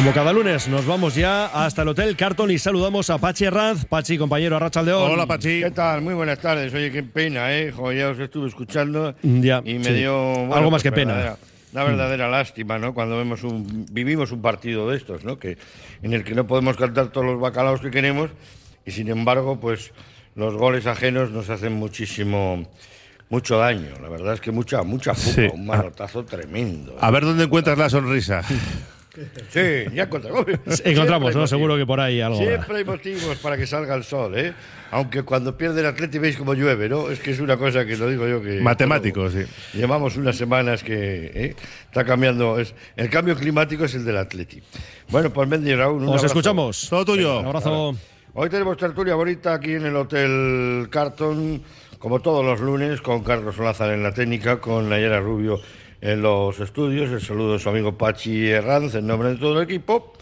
Como cada lunes nos vamos ya hasta el Hotel Carton y saludamos a Pachi Herranz. Pachi, compañero, Arrachaldeón. Hola, Pachi. ¿Qué tal? Muy buenas tardes. Oye, qué pena, ¿eh? Joder, ya os estuve escuchando Ya, y me sí. dio... bueno, Algo más pues, que pena. verdadera- Una verdadera lástima, ¿no? Cuando vemos un, vivimos un partido de estos, ¿no? Que, en el que no podemos cantar todos los bacalaos que queremos y, sin embargo, pues los goles ajenos nos hacen muchísimo... Mucho daño, la verdad es que mucha, mucha pupa, Sí. un manotazo tremendo. A ver dónde encuentras la sonrisa. Sí, ya encontramos. Encontramos, ¿no? Seguro que por ahí algo. Siempre hay motivos para que salga el sol, ¿eh? Aunque cuando pierde el Atleti veis cómo llueve, ¿no? Es que es una cosa que lo digo yo que... Matemático, sí. Llevamos unas semanas que ¿eh? está cambiando. Es, el cambio climático es el del Atleti. Bueno, pues Mendy Raúl, un Os abrazo. escuchamos. Todo tuyo. Un abrazo. Hoy tenemos tertulia bonita aquí en el Hotel Carton, como todos los lunes, con Carlos Lázaro en la técnica, con Nayara Rubio en los estudios, el saludo de su amigo Pachi Herranz en nombre de todo el equipo,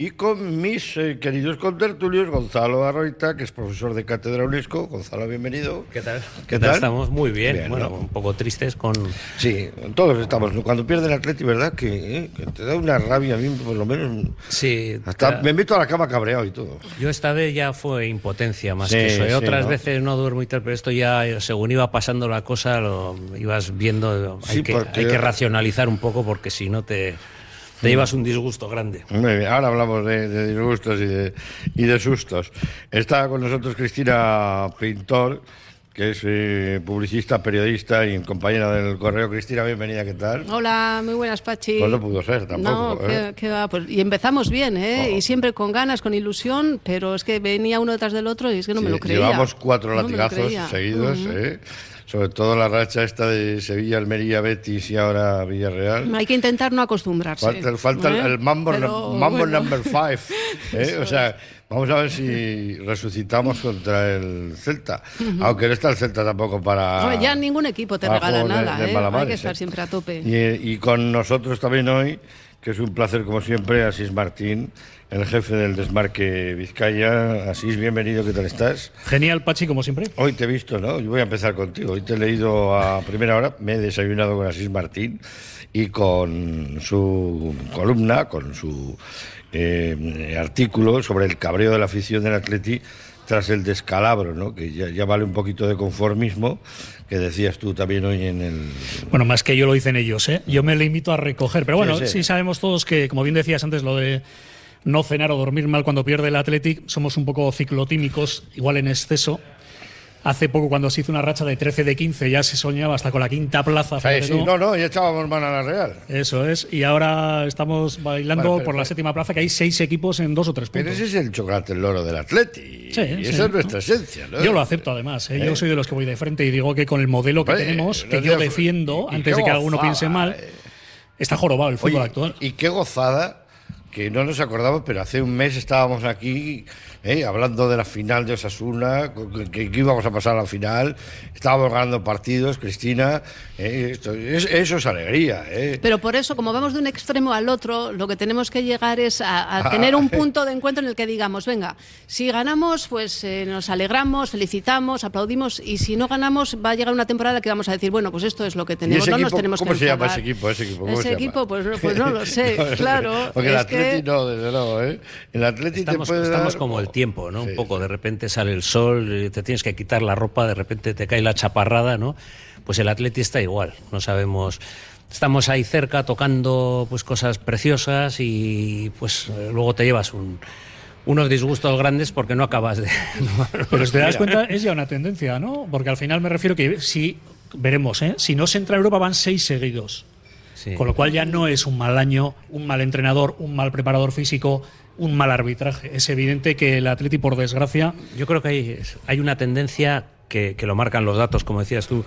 y con mis eh, queridos contertulios, Gonzalo Arroita, que es profesor de Cátedra UNESCO. Gonzalo, bienvenido. ¿Qué tal? ¿Qué ¿Qué tal? Estamos muy bien. Bien, bueno, ¿no? un poco tristes con. Sí, todos estamos. Cuando pierde el Atleti, ¿verdad? Que, eh, que te da una rabia a mí, por lo menos. Sí. Hasta me meto a la cama cabreado y todo. Yo esta vez ya fue impotencia más Sí, que eso. ¿eh? sí, Otras ¿no? veces no duermo y tal, pero esto ya, según iba pasando la cosa, lo ibas viendo. Hay, Sí, que, porque- hay que racionalizar un poco porque si no te, te llevas un disgusto grande. Muy bien, ahora hablamos de, de disgustos y de, y de sustos. Está con nosotros Cristina Pintor, que es eh, publicista, periodista y compañera del correo. Cristina, bienvenida, ¿qué tal? Hola, muy buenas, Pachi. Pues no pudo ser tampoco. No, ¿eh? que, que va, pues, y empezamos bien, ¿eh? Oh. Y siempre con ganas, con ilusión, pero es que venía uno detrás del otro y es que no me lo creía. Llevamos cuatro No latigazos seguidos. ¿eh? Sobre todo la racha esta de Sevilla, Almería, Betis y ahora Villarreal. Hay que intentar no acostumbrarse. Falta, falta el- ¿eh? el mambo, Pero, mambo bueno. number five. ¿eh? O sea, vamos a ver si resucitamos contra el Celta. Aunque no está el Celta tampoco para. Hombre, ya ningún equipo te regala juegos de- nada, de ¿eh? Hay que estar ¿eh? siempre a tope. Y, y con nosotros también hoy, que es un placer como siempre, Asís Martín, el jefe del desmarque Vizcaya. Asís, bienvenido, ¿qué tal estás? Genial, Pachi, como siempre. Hoy te he visto, ¿no? Yo voy a empezar contigo. Hoy te he leído a primera hora, me he desayunado con Asís Martín y con su columna, con su eh, artículo sobre el cabreo de la afición del Atleti tras el descalabro, ¿no? Que ya, ya vale un poquito de conformismo, que decías tú también hoy en el... Bueno, más que yo lo dicen ellos, ¿eh? Yo me limito a recoger. Pero bueno, Sí, sí, sí. sabemos todos que, como bien decías antes, lo de no cenar o dormir mal cuando pierde el Athletic, somos un poco ciclotímicos, igual en exceso. Hace poco, cuando se hizo una racha de 13 de 15, ya se soñaba hasta con la quinta plaza. Sí, sí, no, no, ya echábamos mano a la Real. Eso es. Y ahora estamos bailando pero- por la pero- séptima plaza, que hay seis equipos en dos o tres Pero puntos. ese es el chocolate, el loro del Atleti. Sí, y esa es nuestra esencia, ¿no? Yo lo acepto además, ¿eh? ¿Eh? yo soy de los que voy de frente y digo que con el modelo que Oye, tenemos, que yo defiendo, antes de que alguno piense mal, eh. está jorobado el fútbol Oye, actual. Y qué gozada que no nos acordamos, pero hace un mes estábamos aquí eh, hablando de la final de Osasuna, que, que íbamos a pasar a la final, estábamos ganando partidos, Cristina, eh, esto- es- eso es alegría. eh. Pero por eso, como vamos de un extremo al otro, lo que tenemos que llegar es a, a tener un punto de encuentro en el que digamos, venga, si ganamos, pues nos alegramos, felicitamos, aplaudimos, y si no ganamos, va a llegar una temporada que vamos a decir, bueno, pues esto es lo que ¿Y tenemos, no nos equipo, tenemos ¿Cómo que se llama ese equipo? Ese equipo, ¿cómo Ese se llama? equipo, pues, no- pues no lo sé, claro. Porque el es Atleti que- no, desde luego. ¿eh? El Atleti Estamos, te puede estamos dar- como el tiempo, ¿no? Sí. Un poco, de repente sale el sol, eh, te tienes que quitar la ropa, de repente te cae la chaparrada, ¿no? Pues el Atleti está igual, no sabemos. Estamos ahí cerca tocando pues cosas preciosas y pues eh, luego te llevas un- unos disgustos grandes porque no acabas de. Pero si te das cuenta, es ya una tendencia, ¿no? Porque al final me refiero que si, veremos, ¿eh? Si no se entra a Europa van seis seguidos. Sí. Con lo cual ya no es un mal año, un mal entrenador, un mal preparador físico, un mal arbitraje. Es evidente que el Atleti, por desgracia, Yo creo que hay, hay una tendencia que, que lo marcan los datos, como decías tú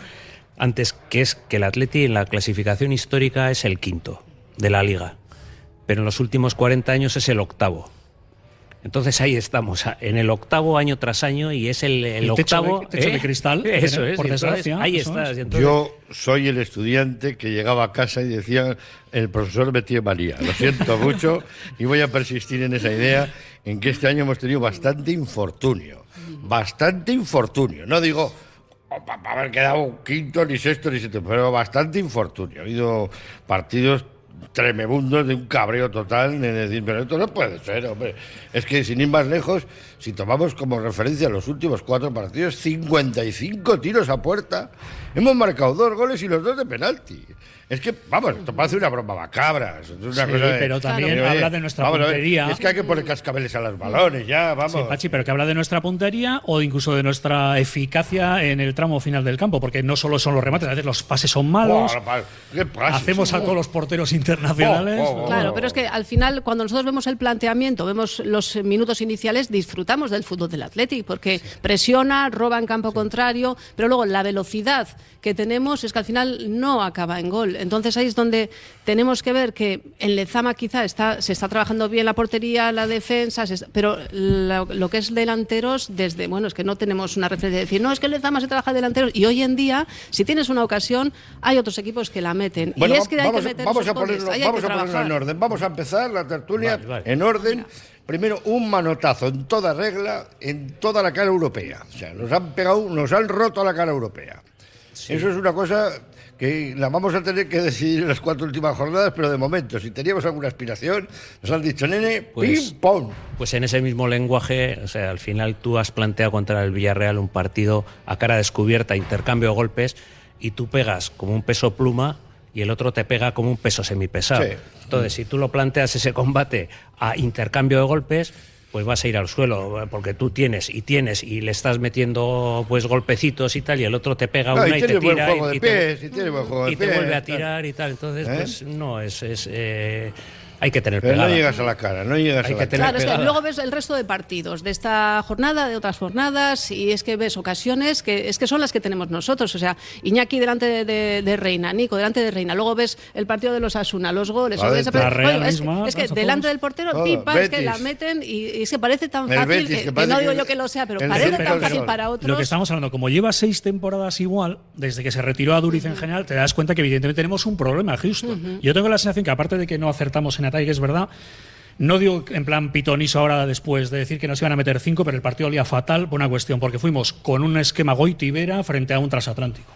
antes, que es que el Atleti en la clasificación histórica es el quinto de la liga, pero en los últimos 40 años es el octavo. Entonces ahí estamos, en el octavo año tras año y es el, el El techo octavo. de- techo de cristal, Eso por es, entonces desgracia, Ahí estás. es. y entonces- Yo soy el estudiante que llegaba a casa y decía, el profesor me tiene manía. Lo siento mucho y voy a persistir en esa idea, en que este año hemos tenido bastante infortunio. Bastante infortunio. No digo para haber quedado quinto, ni sexto, ni séptimo, pero bastante infortunio. Ha habido partidos tremebundos de un cabreo total de decir, pero esto no puede ser, hombre. Es que sin ir más lejos, si tomamos como referencia los últimos cuatro partidos, 55 tiros a puerta, hemos marcado dos goles y los dos de penalti. Es que, vamos, esto parece una broma macabra. es una Sí, cosa de- pero también habla de nuestra vamos ver, puntería. Es que hay que poner cascabeles a los balones, ya, vamos. Sí, Pachi, pero que habla de nuestra puntería o incluso de nuestra eficacia en el tramo final del campo, porque no solo son los remates, a veces los pases son malos, pa- ¿Qué pasa? hacemos a todos los porteros internacionales. Oh, oh, oh. Claro, pero es que al final, cuando nosotros vemos el planteamiento, vemos los minutos iniciales, disfrutamos del fútbol del Athletic, porque presiona, roba en campo contrario, pero luego la velocidad que tenemos es que al final no acaba en gol. Entonces ahí es donde tenemos que ver que en Lezama quizá está, se está trabajando bien la portería, la defensa, está- pero lo, lo que es delanteros, desde, bueno, es que no tenemos una referencia de decir, no, es que en Lezama se trabaja delanteros, y hoy en día, si tienes una ocasión, hay otros equipos que la meten. Bueno, y es que hay vamos, que meter vamos ponerlo, goles, ahí hay vamos que a ponerlo en orden. Vamos a empezar la tertulia Vale, vale. en orden. Primero, un manotazo en toda regla, en toda la cara europea. O sea, nos han pegado, nos han roto la cara europea. Eso es una cosa que la vamos a tener que decidir en las cuatro últimas jornadas, pero de momento, si teníamos alguna aspiración, nos han dicho, nene, Pues- pim, pom. Pues en ese mismo lenguaje, o sea, al final tú has planteado contra el Villarreal un partido a cara descubierta, intercambio de golpes, y tú pegas como un peso pluma y el otro te pega como un peso semipesado. Sí. Entonces, si tú lo planteas ese combate a intercambio de golpes, pues vas a ir al suelo, porque tú tienes y tienes y le estás metiendo pues golpecitos y tal, y el otro te pega No, una y te tira y, te, vuelve a tirar y tal. Entonces, ¿Eh? pues no, es... es eh, hay que tener Pero no llegas a la cara, no llegas Hay a que la tener cara. Claro, es que luego ves el resto de partidos de esta jornada, de otras jornadas, y es que ves ocasiones que es que son las que tenemos nosotros. O sea, Iñaki delante de, de- de Reina, Nico delante de Reina. Luego ves el partido de los Asuna, los goles. Vale, o ves- la Real Bueno, es, que- misma, es que pasa delante del portero, Todo, pipa, es que la meten y, y es que parece tan El fácil Betis, que, que que parece no digo yo que lo sea, pero parece tan fácil para otros. Lo que estamos hablando, como lleva seis temporadas igual, desde que se retiró a Duriz en general, te das cuenta que evidentemente tenemos un problema, Houston. Yo tengo la sensación que aparte de que no acertamos en que es verdad, no digo en plan pitoniso ahora después de decir que nos iban a meter cinco, pero el partido olía fatal por una cuestión, porque fuimos con un esquema Goiti-Vera frente a un transatlántico.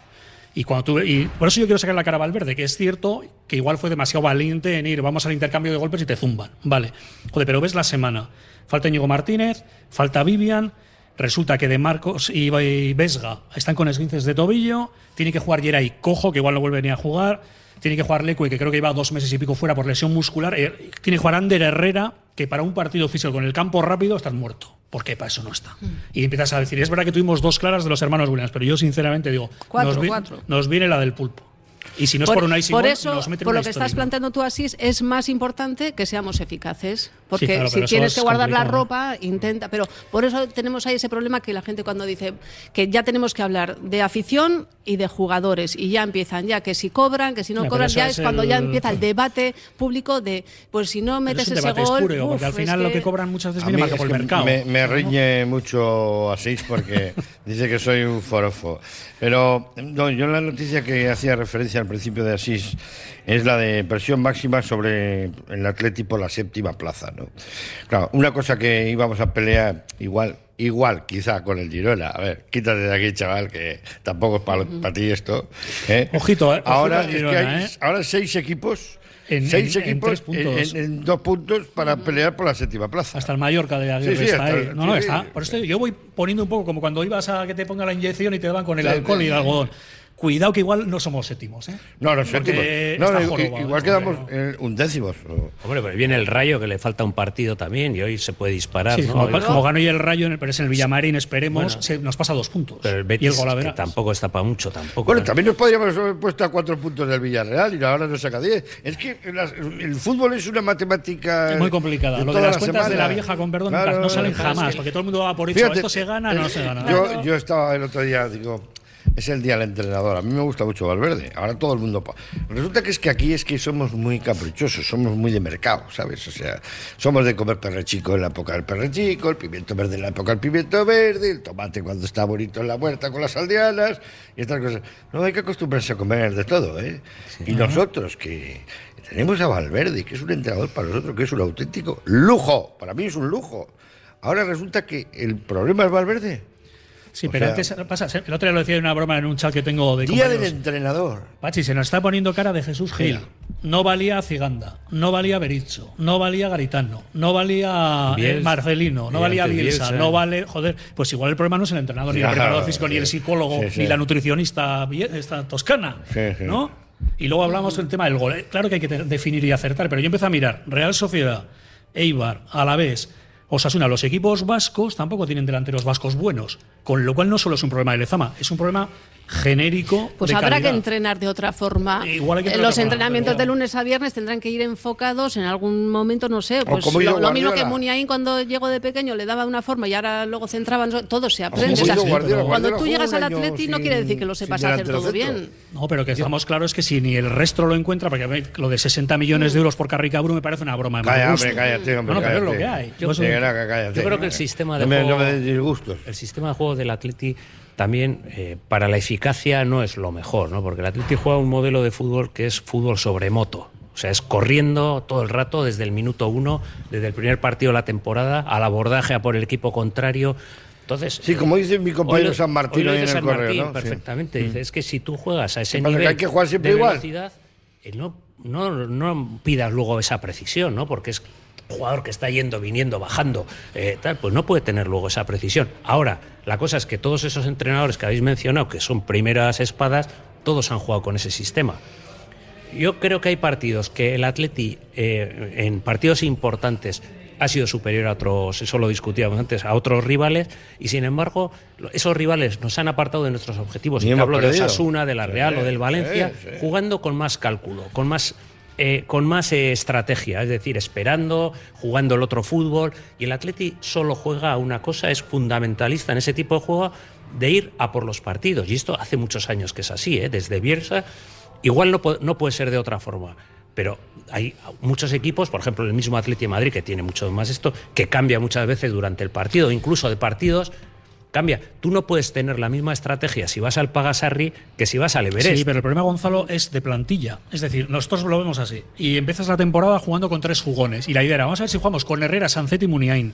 Y, por eso yo quiero sacar la cara a Valverde, que es cierto que igual fue demasiado valiente en ir, vamos al intercambio de golpes y te zumban. Vale. Joder, pero ves la semana. Falta Íñigo Martínez, falta Vivian, resulta que De Marcos y Vesga están con esguinces de tobillo, tiene que jugar Geray Cojo, que igual no vuelve ni a jugar, tiene que jugar Leque, que creo que lleva dos meses y pico fuera por lesión muscular, eh, tiene que jugar Ander Herrera, que para un partido físico con el campo rápido estás muerto. porque para eso no está. Y empiezas a decir, es verdad que tuvimos dos claras de los hermanos Williams, pero yo sinceramente digo, Cuatro, nos, vi- cuatro. nos viene la del pulpo. Y si no es por, Unai Simón, por eso, nos meten por una lo que estás planteando tú así, es más importante que seamos eficaces. Porque claro, si pero tienes es que guardar la complicado. ropa, intenta. Pero por eso tenemos ahí ese problema que la gente cuando dice que ya tenemos que hablar de afición y de jugadores. Y ya empiezan, ya que si cobran, que si no Ya, pero cobran, ya es es cuando ya el- empieza el debate público de, pues si no Pero metes es un ese gol. porque uf, al es final lo que cobran muchas veces viene marca es por el que mercado. Me, me riñe mucho Asís porque dice que soy un forofo. Pero no, yo la noticia que hacía referencia al principio de Asís es la de presión máxima sobre el Atlético por la séptima plaza. ¿no? Claro, una cosa que íbamos a pelear igual. Igual, quizá con el Girona. A ver, quítate de aquí, chaval, que tampoco es para ti esto. ¿eh? Ojito, eh, ojito ahora, al es que hay ¿eh? ahora seis equipos. En- seis en- en equipos tres puntos. en- en dos puntos para pelear por la séptima plaza. Hasta el Mallorca de Aguirre Sí, sí, está ahí. el- No, no, sí, está. Por eso yo voy poniendo un poco como cuando ibas a que te ponga la inyección y te daban con el Sí, alcohol y el algodón. Cuidado que igual no somos séptimos, ¿eh? No, los Porque séptimos. No, igual ¿eh? quedamos eh, undécimos. o- Hombre, pero viene el rayo que le falta un partido también y hoy se puede disparar, Sí, ¿no? como, Hoy- como ganó y el Rayo, en el- pero es en el Villamarín, esperemos, Bueno. se- nos pasa dos puntos. pero el y el Betis gol a que verás. tampoco está para mucho tampoco. Bueno, ¿eh? también nos podríamos haber puesto a cuatro puntos del Villarreal y ahora nos saca diez. Es que las- el fútbol es una matemática. Es muy complicada. Lo de las la cuentas de la vieja, con perdón, Claro, no salen jamás, es que- porque todo el mundo va por hecho, Fíjate, esto se gana, eh, no se gana. Yo, yo estaba el otro día, digo, es el día del entrenador. A mí me gusta mucho Valverde. Ahora todo el mundo. Resulta que es que aquí es que somos muy caprichosos, somos muy de mercado, ¿sabes? O sea, somos de comer perrechico en la época del perrechico, el pimiento verde en la época del pimiento verde, el tomate cuando está bonito en la huerta con las aldeanas y estas cosas. No hay que acostumbrarse a comer de todo, ¿eh? Y nosotros que. Tenemos a Valverde, que es un entrenador para nosotros, que es un auténtico lujo. Para mí es un lujo. Ahora resulta que el problema es Valverde. Sí, O pero sea, antes pasa, el otro día lo decía en una broma en un chat que tengo de Día del entrenador. Pachi, se nos está poniendo cara de Jesús Gil. No valía Ciganda, no valía Berizzo, no valía Garitano, no valía eh, Bielsa. Marcelino, no valía Bielsa, Bielsa. no vale. Joder, pues igual el problema no es el entrenador, ni el Claro, preparador físico, ni el psicólogo, Sí, sí. ni la nutricionista esta toscana. Sí, sí. ¿No? Y luego hablamos del tema del gol. Eh, Claro que hay que definir y acertar, pero yo empiezo a mirar Real Sociedad, Eibar, Alavés, Osasuna. Los equipos vascos tampoco tienen delanteros vascos buenos, con lo cual no solo es un problema de Lezama, es un problema genérico. Pues de habrá calidad. que entrenar de otra forma. Igual que Eh, Los forma, entrenamientos de lunes a viernes tendrán que ir enfocados en algún momento, no sé, pues lo, lo mismo que. Muniain cuando llegó de pequeño le daba una forma y ahora luego centraban, todo se aprende. como O sea, hizo Guardiola. cuando Guardiola tú llegas al Atleti no quiere decir que lo sepas hacer todo bien. No, pero que estamos claros es que si ni el resto lo encuentra, porque a ver, lo de 60 millones de euros por Carricaburu me parece una broma Calla, hombre, cállate, hombre. No, no, pero es lo cállate. que hay. Yo, Yo soy- cállate. yo creo que el sistema de no me, juego- No me des disgustos. El sistema de juego del Atleti también eh, para la eficacia no es lo mejor, ¿no? Porque el Atleti juega un modelo de fútbol que es fútbol sobre moto. O sea, es corriendo todo el rato desde el minuto uno, desde el primer partido de la temporada, al abordaje a por el equipo contrario. Entonces, Sí, como dice mi compañero hoy San Martín hoy lo ahí dice en el San correo, Martín ¿no? Sí. Mm. Perfectamente. Dice, es que si tú juegas a ese que nivel hay que jugar siempre de igual. velocidad, eh, no, no, no pidas luego esa precisión, ¿no? Porque es un jugador que está yendo, viniendo, bajando, eh, tal, pues no puede tener luego esa precisión. Ahora, la cosa es que todos esos entrenadores que habéis mencionado, que son primeras espadas, todos han jugado con ese sistema. Yo creo que hay partidos que el Atleti, eh, en partidos importantes, ha sido superior a otros, eso lo discutíamos antes, a otros rivales, y sin embargo, esos rivales nos han apartado de nuestros objetivos. Y te hablo de perdido. Osasuna, de la Real o del Valencia, sí, sí. jugando con más cálculo, con más. Eh, con más eh, estrategia, es decir, esperando, jugando el otro fútbol. Y el Atleti solo juega a una cosa, es fundamentalista en ese tipo de juego de ir a por los partidos. Y esto hace muchos años que es así, ¿eh? desde Bielsa. Igual no, no puede ser de otra forma. Pero hay muchos equipos, por ejemplo el mismo Atleti de Madrid, que tiene mucho más esto, que cambia muchas veces durante el partido, incluso de partidos, cambia. Tú no puedes tener la misma estrategia si vas al Pagasarri que si vas al Everest. Sí, pero el problema, Gonzalo, es de plantilla. Es decir, nosotros lo vemos así. Y empiezas la temporada jugando con tres jugones. Y la idea era, vamos a ver si jugamos con Herrera, Sancet y Muniain.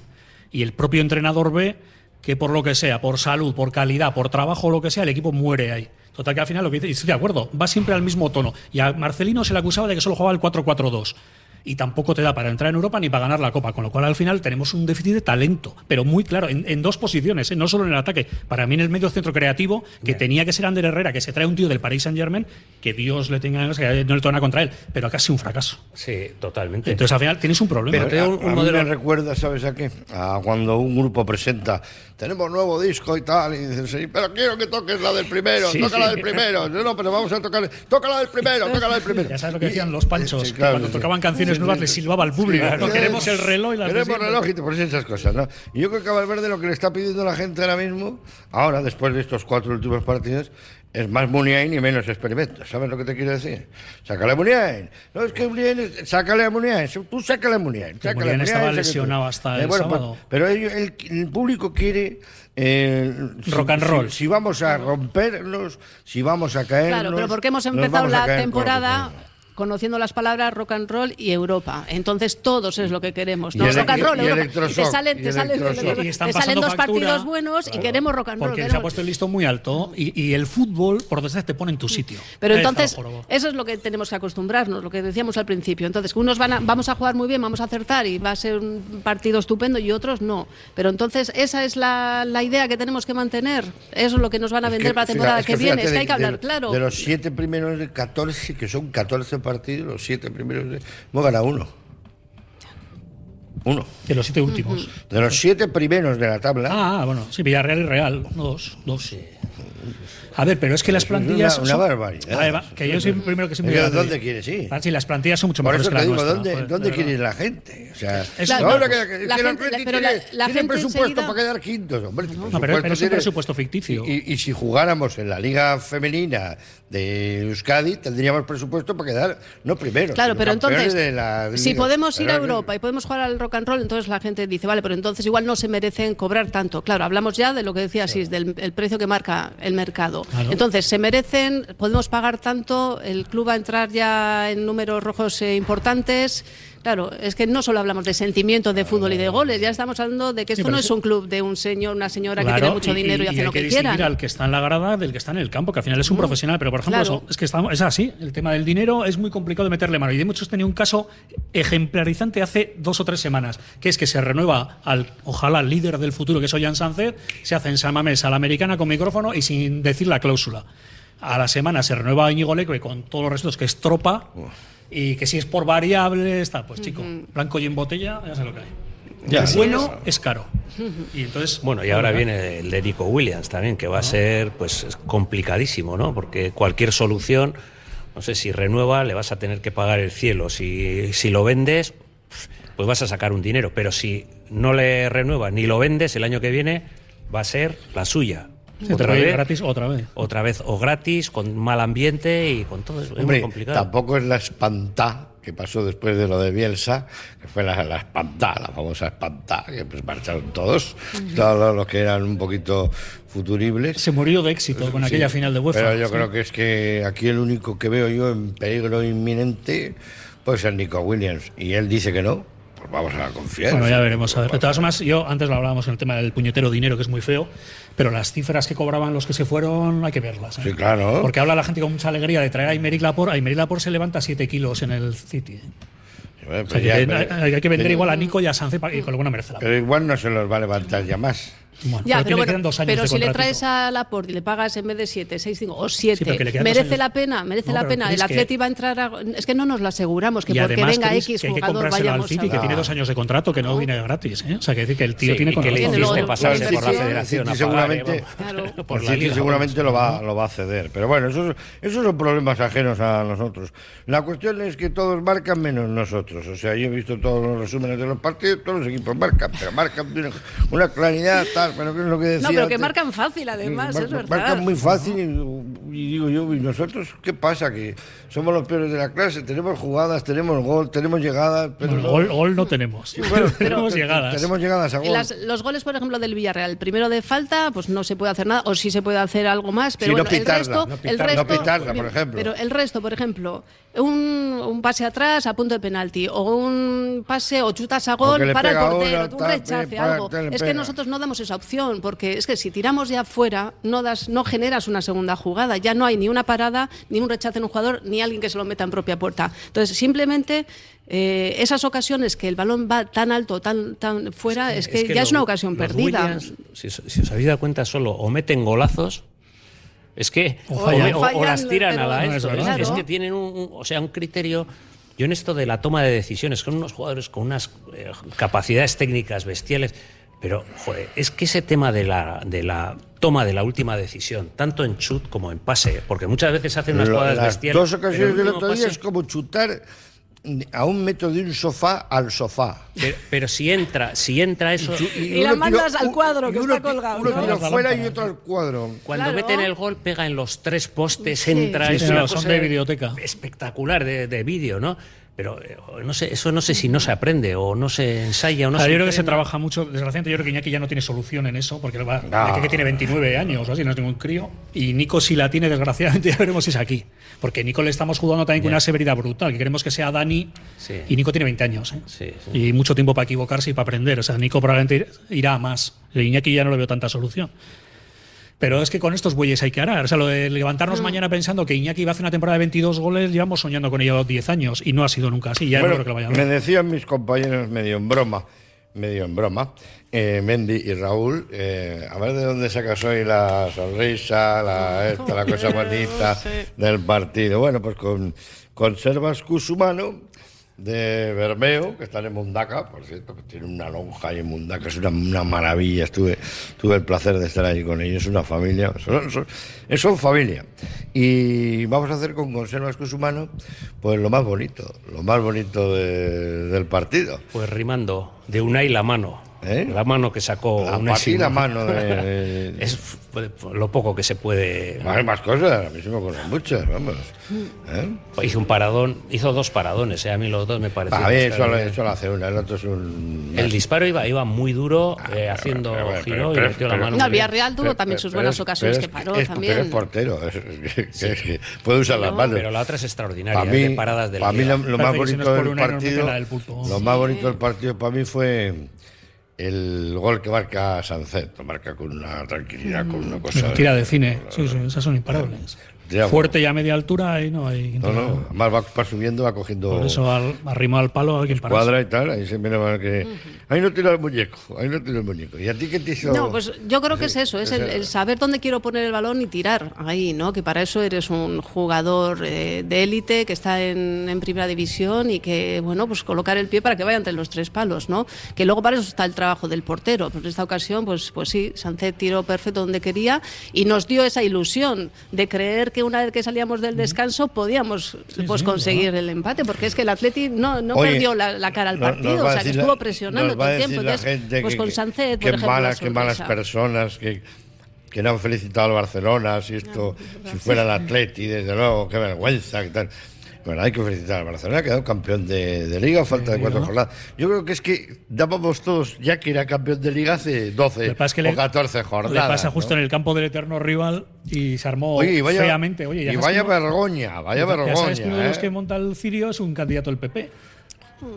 Y el propio entrenador ve que por lo que sea, por salud, por calidad, por trabajo lo que sea, el equipo muere ahí. Total que al final lo que dice, y estoy de acuerdo, va siempre al mismo tono. Y a Marcelino se le acusaba de que solo jugaba el 4-4-2. Y tampoco te da para entrar en Europa ni para ganar la Copa, con lo cual al final tenemos un déficit de talento, pero muy claro, en, en dos posiciones, ¿eh? no solo en el ataque. Para mí en el medio centro creativo, que tenía que ser Ander Herrera, que se trae un tío del Paris Saint Germain, que Dios le tenga, que no le tenga contra él, pero ha casi un fracaso. Sí, totalmente. Entonces al final tienes un problema. Pero a, un- un a modelo- mí me recuerda, ¿sabes a qué? A cuando un grupo presenta, tenemos nuevo disco y tal, y dices, sí, pero quiero que toques la del primero, Sí, toca sí. la del primero. No, no, pero vamos a tocar, toca la del primero, toca la del primero. Ya sabes lo que decían los panchos, sí, que cuando tocaban canciones nuevas les silbaba al público. No queremos el reloj y las Queremos reloj y por esas cosas, ¿no? Y yo creo que a Valverde lo que le está pidiendo la gente ahora mismo, ahora, después de estos cuatro últimos partidos, es más Muniain y menos experimentos. ¿Sabes lo que te quiero decir? Sácale a Muniain. No, es que Muniain, es- sácale a Muniain. Tú sácale a Muniain. Que sácale a Muniain estaba lesionado hasta el pues, sábado. pero ellos- el, el público quiere... eh, si- Rock and si- roll. Si, vamos a rompernos, si vamos a caer. Claro, pero porque hemos empezado la temporada conociendo las palabras rock and roll y Europa. Entonces todos es lo que queremos. ¿no? Y rock and roll, y Europa. te salen, y te salen, te salen dos factura, partidos buenos y queremos rock and roll. Porque se ha puesto el listón muy alto y, y el fútbol, por desgracia, te pone en tu sitio. Pero entonces, eso es lo que tenemos que acostumbrarnos, lo que decíamos al principio. Entonces, unos van a- vamos a jugar muy bien, vamos a acertar y va a ser un partido estupendo y otros no. Pero entonces, esa es la, la idea que tenemos que mantener. Eso es lo que nos van a vender para la temporada que, viene. Es que hay que hablar, de, claro. De los siete primeros de 14, que son 14 partidos, los siete primeros, de, hemos ganado uno. Uno. De los siete últimos. De los siete primeros de la tabla. Ah, bueno, sí, Villarreal y Real. Dos, dos. A ver, pero es que las es una- plantillas. una son- barbaridad. A ver, va, que yo soy el primero que soy muy Pero. ¿dónde quieres ir? Ah, sí, las plantillas son mucho Por mejores eso que te digo, nuestras, ¿dónde, joder, ¿dónde de quiere ir la gente? O sea, Claro, ahora pues, que, que la gente- pero tiene, la- la tiene gente presupuesto enseguida- para quedar quintos, hombre. No, pero- pero es un tiene- presupuesto ficticio. Y, y si jugáramos en la liga femenina de Euskadi, tendríamos presupuesto para quedar, no primero, Claro, pero entonces, de la si podemos ir a Europa y podemos jugar al rock and roll, entonces la gente dice, vale, pero entonces igual no se merecen cobrar tanto. Claro, hablamos ya de lo que decía Asís, del el precio que marca el mercado. Entonces, se merecen, podemos pagar tanto, el club va a entrar ya en números rojos eh, importantes. Claro, es que no solo hablamos de sentimientos de fútbol y de goles, ya estamos hablando de que esto no es- un club de un señor, una señora que tiene mucho dinero y, hace hay lo que, distinguir quiera. al que está en la grada del que está en el campo, que al final es un profesional. Pero, por ejemplo, Claro. eso, es que estamos, es así. El tema del dinero es muy complicado de meterle mano. Y de muchos tenía un caso ejemplarizante hace dos o tres semanas, que es que se renueva al, ojalá, al líder del futuro, que es Ollán Sánchez, se hace en San Mamés a la americana con micrófono y sin decir la cláusula. A la semana se renueva a Íñigo Leque con todos los restos, que es tropa. Y que si es por variables, está, pues chico, blanco y en botella, ya sé lo que hay. Ya, el sí, bueno es caro. Y entonces, Bueno, y ahora viene el de Nico Williams también, que va a ser pues es complicadísimo, ¿no? Porque cualquier solución, no sé, si renueva, le vas a tener que pagar el cielo. Si, si lo vendes, pues vas a sacar un dinero. Pero si no le renuevas ni lo vendes, el año que viene va a ser la suya. Te puede ir gratis otra vez. otra vez o gratis, con mal ambiente y con todo eso. Es muy Hombre, complicado. tampoco es la espantá que pasó después de lo de Bielsa, que fue la, la espantá, la famosa espantá, que pues marcharon todos, todos los que eran un poquito futuribles. Se murió de éxito con Sí, aquella final de UEFA. Pero yo Sí. creo que es que aquí el único que veo yo en peligro inminente puede ser Nico Williams. Y él dice que no, pues vamos a confiar. Bueno, ya veremos. A ver. De todas formas, yo antes lo hablábamos en el tema del puñetero dinero, que es muy feo, pero las cifras que cobraban los que se fueron hay que verlas. ¿eh? Sí, claro. Porque habla la gente con mucha alegría de traer a Aymeric Laporte. Aymeric Laporte se levanta 7 kilos en el City. Bueno, O sea, ya, que pero- hay, hay que vender pero- igual a Nico y a Sanz y con alguna merced. Pero igual no se los va a levantar ya más. Bueno, Ya, pero, pero, bueno, dos años pero si le traes a Laporte y le pagas en vez de 7, 6, 5 o 7, pero que le quedan dos merece la pena, merece No, la pena. El que- Atleti va a entrar a... Es que no nos lo aseguramos, que y porque además, venga Chris, X que hay que jugador comprárselo al vayamos City, que a... tiene dos años de contrato, que no viene gratis. ¿eh? O sea, que decir que el tío Sí, tiene y que le contrato. Pasarse por la federación Sí, eh, seguramente- lo va, lo va a ceder. Pero bueno, esos, esos son problemas ajenos a nosotros. La cuestión es que todos marcan menos nosotros. O sea, yo he visto todos los resúmenes de los partidos, todos los equipos marcan, pero marcan una claridad tal, pero ¿qué es lo que decía No, pero que antes? marcan fácil, además, Mar- es verdad. Marcan muy fácil y, y digo yo, ¿y nosotros qué pasa? Que somos los peores de la clase, tenemos jugadas, tenemos gol, tenemos llegadas, pero Bueno, no- gol, gol no tenemos. Bueno, tenemos te- te- llegadas. Tenemos llegadas a gol. Las- los goles, por ejemplo, del Villarreal, el primero de falta, pues no se puede hacer nada, o sí se puede hacer algo más, pero Sí, no bueno, pitarla, el resto, no el pitarla, resto, no pitarla, por ejemplo. Pero el resto, por ejemplo, un, un pase atrás a punto de penalti, o un pase o chutas a gol para el portero, un rechace, algo. Es que nosotros no damos esa opción, porque es que si tiramos ya fuera, no das, no generas una segunda jugada, ya no hay ni una parada, ni un rechace en un jugador, ni alguien que se lo meta en propia puerta. Entonces, simplemente eh, esas ocasiones que el balón va tan alto, tan, tan fuera, es que, ya los- es una ocasión perdida. Williams, si, os- si os habéis dado cuenta, solo o meten golazos. Es que O o, fallan. me- o- o Fallan, las tiran a la es esto. es, que tienen un, un- o sea, un criterio. Yo en esto de la toma de decisiones, con unos jugadores con unas eh, capacidades técnicas bestiales, pero joder, es que ese tema de la, de la toma de la última decisión, tanto en chut como en pase, porque muchas veces hacen unas jugadas las bestiales. dos ocasiones el del otro día pase- es como chutar a un metro de un sofá al sofá. pero, pero si entra, si entra eso. Y la uno mandas al cuadro y que uno está colgado, Uno ¿no? tira La fuera y otro al cuadro. Cuando Claro. meten el gol, pega en los tres postes, Sí. entra. Sí, es una no, son cosa de videoteca. Espectacular de, de vídeo, ¿no? Pero eh, no sé, eso no sé si no se aprende o no se ensaya o no Ah, se yo creo que se trabaja mucho. Desgraciadamente, yo creo que Iñaki ya no tiene solución en eso, porque va, No. que tiene 29 años o así, no es ningún crío. Y Nico, si la tiene, desgraciadamente, ya veremos si es aquí. Porque Nico le estamos jugando también con una severidad brutal, que queremos que sea Dani. Sí. Y Nico tiene 20 años. ¿eh? Sí, sí. Y mucho tiempo para equivocarse y para aprender. O sea, Nico probablemente irá a más. Y Iñaki ya no le veo tanta solución. Pero es que con estos bueyes hay que arar. O sea, lo de levantarnos mañana pensando que Iñaki iba a hacer una temporada de 22 goles, llevamos soñando con ello 10 años y no ha sido nunca así. Ya no Bueno, creo que lo me decían mis compañeros medio en broma, medio en broma, eh, Mendy y Raúl, eh, a ver de dónde sacas hoy la sonrisa, la, esta, la cosa bonita del partido. Bueno, pues con conservas Cusumano de Bermeo, que están en Mundaca, por cierto, que tiene una lonja ahí en Mundaca, es una, una maravilla. Estuve, tuve el placer de estar ahí con ellos, una familia, son, son- familia. Y vamos a hacer con conservas Cusumano, pues lo más bonito, lo más bonito de- del partido. Pues rimando, de Unai la mano. ¿Eh? La mano que sacó La una la mano de- Es lo poco que se puede. Hay más cosas, a mí se me ocurren muchas, vamos. ¿Eh? Hizo un paradón, hizo dos paradones, ¿eh? a mí los dos me parecieron. A ver, eso, lo- extraordinarios. eso lo hace una, el otro es un... El disparo iba, iba muy duro, eh, haciendo pero bueno, giro pero- y pero- metió la pero- mano. No. Villarreal tuvo Pero- también pero- sus pero buenas es- ocasiones pero que paró es- también. Pero es portero, puede usar las No, manos. Pero la otra es extraordinaria, mí, de paradas del para mí lo, lo más bonito del partido, lo más bonito del partido para mí fue el gol que marca Sancet, lo marca con una tranquilidad, con una cosa. Tira de cine. Sí, sí, esas son imparables. Tira- Fuerte y a media altura y no hay. No, no, además va, va subiendo, va cogiendo Por eso al, arrimó al palo alguien para. cuadra y tal, ahí se mira mal que. Ahí no tira el muñeco, ahí no tira el muñeco. ¿Y a ti qué te hizo? No, pues yo creo que es eso, es el, el saber dónde quiero poner el balón y tirar ahí, ¿no? Que para eso eres un jugador eh, de élite que está en, en primera división y que, bueno, pues colocar el pie para que vaya entre los tres palos, ¿no? Que luego para eso está el trabajo del portero. Pero en esta ocasión, pues, pues sí, Sancet tiró perfecto donde quería y nos dio esa ilusión de creer que una vez que salíamos del descanso podíamos pues sí, conseguir el empate, porque es que el Atleti no, no Oye, perdió la, la cara al partido, o sea, que estuvo presionando todo el tiempo. Entonces, gente pues que- con Sancet, por ejemplo, malas, la qué malas personas que, que no han felicitado al Barcelona, si esto, si fuera el Atleti, desde luego, qué vergüenza, qué tal. Bueno, hay que felicitar al Barcelona, ha quedado campeón de, de Liga, falta de cuatro jornadas. Yo creo que es que dábamos todos, ya que era campeón de Liga hace 12 Lo que pasa es que o le- 14 jornadas. Le pasa justo ¿no? en el campo del eterno rival y se armó Oye, y vaya, feamente. Oye, ya y vaya vergoña, vaya ya vergoña. sabes que uno de los ¿eh? que monta el Cirio es un candidato del PP.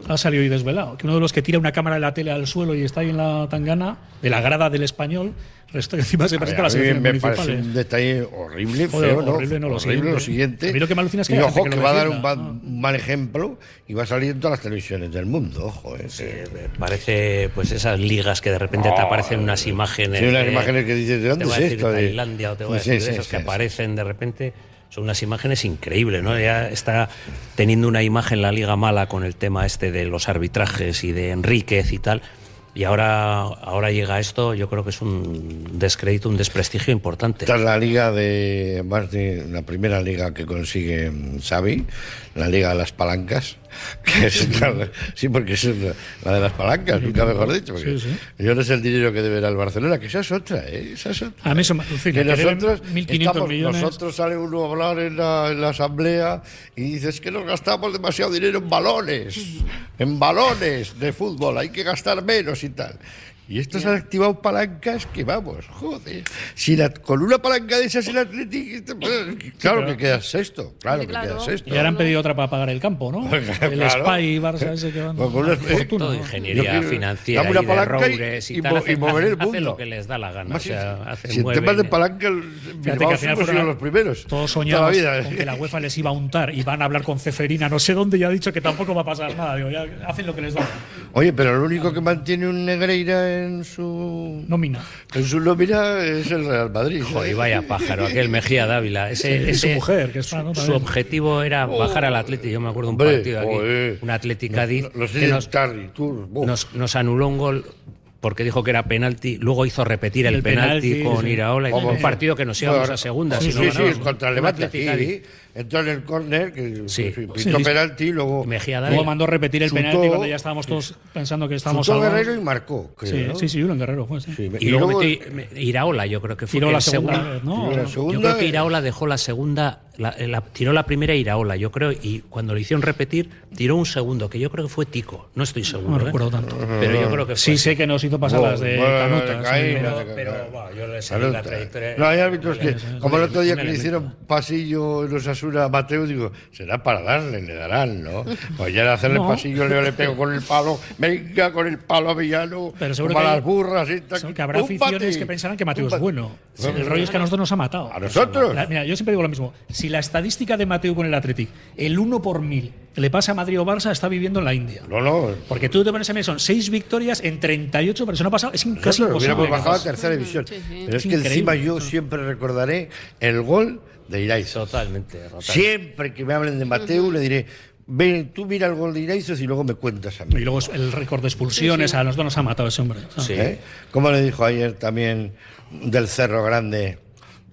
Ha salido hoy desvelado. Que uno de los que tira una cámara de la tele al suelo y está ahí en la tangana, de la grada del español, resulta que encima se A presenta a las a elecciones me parece municipales. un detalle horrible, Joder, feo, ¿no? horrible, no, lo horrible lo siguiente. A mí lo que me alucina es que y ojo, que, que va a dar un, ¿no? un mal ejemplo y va a salir en todas las televisiones del mundo, ojo. ¿eh? Eh, Parece pues esas ligas que de repente te aparecen unas imágenes. Sí, unas imágenes que dices, ¿de dónde te voy a es decir esto? De- Tailandia o te voy a Sí, decir sí, de esos sí, que sí. aparecen de repente. Son unas imágenes increíbles, ¿no? Ya está teniendo una imagen la liga mala con el tema este de los arbitrajes y de Enríquez y tal. Y ahora, ahora llega esto, yo creo que es un descrédito, un desprestigio importante. Esta es la liga de, la primera liga que consigue Xavi, la liga de las palancas. Que es la- sí, porque es la, de las palancas, nunca mejor dicho. Porque Sí, sí. Yo no sé el dinero que deberá el Barcelona, que esa es otra, ¿eh? Esa es otra. A mí eso me alucina, Que que nosotros, 1.500 estamos- millones. nosotros sale uno a hablar en la, en la asamblea y dices que nos gastamos demasiado dinero en balones, en balones de fútbol, hay que gastar menos y tal. Y estos han activado palancas que vamos, joder. Si la- con una palanca de esas el Atlético, claro pero- que quedas sexto, claro Sí, que claro. quedas sexto. Y ahora han pedido otra para pagar el campo, ¿no? El Claro. Spy Barça ese que van. Con una- fortuna, Todo ¿no? ingeniería quiero- financiera dame una y de palanca y- roures y, y tal, hacen- y mover el hacen mundo. lo que les da la gana. Más o sea, si- en temas de palanca, Bilbao que al final hemos sido fueron los primeros. Todos toda la soñamos vida. con que la UEFA les iba a untar y van a hablar con Ceferina, no sé dónde, ya ha dicho que tampoco va a pasar nada. Digo, ya hacen lo que les da. Oye, pero lo único que mantiene un Negreira en su Nómina. en su nómina es el Real Madrid. Joder, ¿sabes? vaya pájaro, aquel Mejía Dávila. Ese, su mujer, que está, ¿no? Su objetivo era bajar al Atleti. Yo me acuerdo un Hombre, partido aquí, joder. un Atleti Cádiz, Los que nos, tú, nos, nos anuló un gol porque dijo que era penalti, luego hizo repetir el, El penalti, penalti, con sí. Iraola, y un partido que nos íbamos Bueno, a segunda. Sí, si no sí, contra el Levante. Entró en el córner, que Sí. sí, pitó Sí. penalti, luego Mejía Luego mandó repetir el Chutó- penalti cuando ya estábamos todos pensando que estábamos chutó. Guerrero y marcó, creo, Sí, ¿no? sí, sí, uno en Guerrero fue. sí. Sí, Y, luego, metió me- Iraola, yo creo que fue Tiró la segunda vez, ¿no? Yo creo que Iraola dejó la segunda, la- la- tiró la primera Iraola, yo creo, y cuando lo hicieron repetir, tiró un segundo, que yo creo que fue Tico, no estoy seguro. No ¿eh? recuerdo tanto. Pero yo creo que fue. Sí sé que nos hizo pasar Bueno, las de bueno, Canutas. no pero- yo le seguí Salud. la trayectoria. No, hay árbitros que, como el otro día que le hicieron pasillo en los Asuna a Mateo, digo, será para darle, le darán, ¿no? Pues ya de hacerle No. pasillo, Leo le pego con el palo, venga con el palo a Villano, Pero seguro como que a las burras, y tal, que habrá aficiones que pensarán que Mateo es bueno. Bueno, el rollo es que a nosotros nos ha matado. ¿A nosotros? La- mira, yo siempre digo lo mismo. Si la estadística de Mateo con el Athletic, el 1 por mil, le pasa a Madrid o Barça, está viviendo en la India. No, no. Porque tú te pones a mí, son 6 victorias en 38, pero eso no ha pasado. Es casi imposible. hubiéramos bajado a tercera división. Sí, sí. Pero es Es que encima yo siempre recordaré el gol de Iraizo. Totalmente, totalmente. Siempre que me hablen de Mateo, le diré, ven, tú mira el gol de Iraizo y luego me cuentas a mí. Y luego es el récord de expulsiones, a nosotros nos ha matado ese hombre. ¿sabes? Sí. ¿Eh? Como le dijo ayer también del Cerro Grande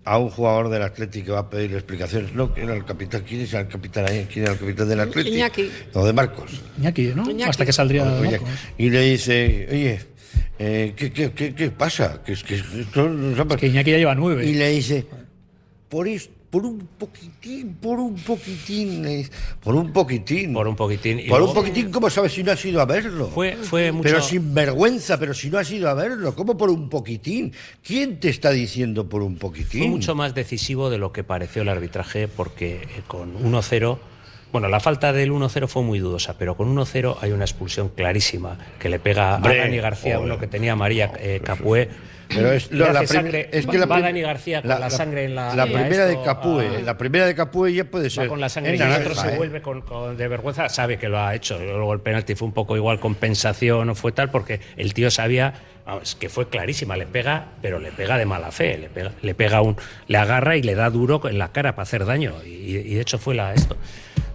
a un jugador del Atlético que va a pedirle explicaciones? No, que era el capitán. ¿Quién es el capitán ahí? ¿Quién era el capitán del Atlético? Iñaki. No, de Marcos. Iñaki, ¿no? Iñaki. Hasta que saldría Oye, Marcos. y le dice, oye, eh, ¿qué, qué, qué, qué pasa? Que es que esto ha pas- Que Iñaki ya lleva nueve. Y le dice, por, es- por un poquitín, por un poquitín, por un poquitín. Por un poquitín. Por un poquitín, ¿cómo sabes si no has ido a verlo? Fue, fue mucho. Pero sin vergüenza, pero si no has ido a verlo, ¿cómo por un poquitín? ¿Quién te está diciendo por un poquitín? Fue mucho más decisivo de lo que pareció el arbitraje porque eh, con 1-0, bueno, la falta del 1-0 fue muy dudosa, pero con 1-0 hay una expulsión clarísima que le pega a Dani García, uno que tenía María eh, Capué. Pero es, la prim- sangre, es que la va Dani García con la, sangre en la. La primera de esto, Capue, a- la primera de Capue ya puede va ser. con la sangre en y el otro se ¿eh? vuelve con, con- de vergüenza, sabe que lo ha hecho. Luego el penalti fue un poco igual compensación o fue tal porque el tío sabía vamos, que fue clarísima, le pega, pero le pega de mala fe, le pega, le pega un, le agarra y le da duro en la cara para hacer daño y, y de hecho fue la esto.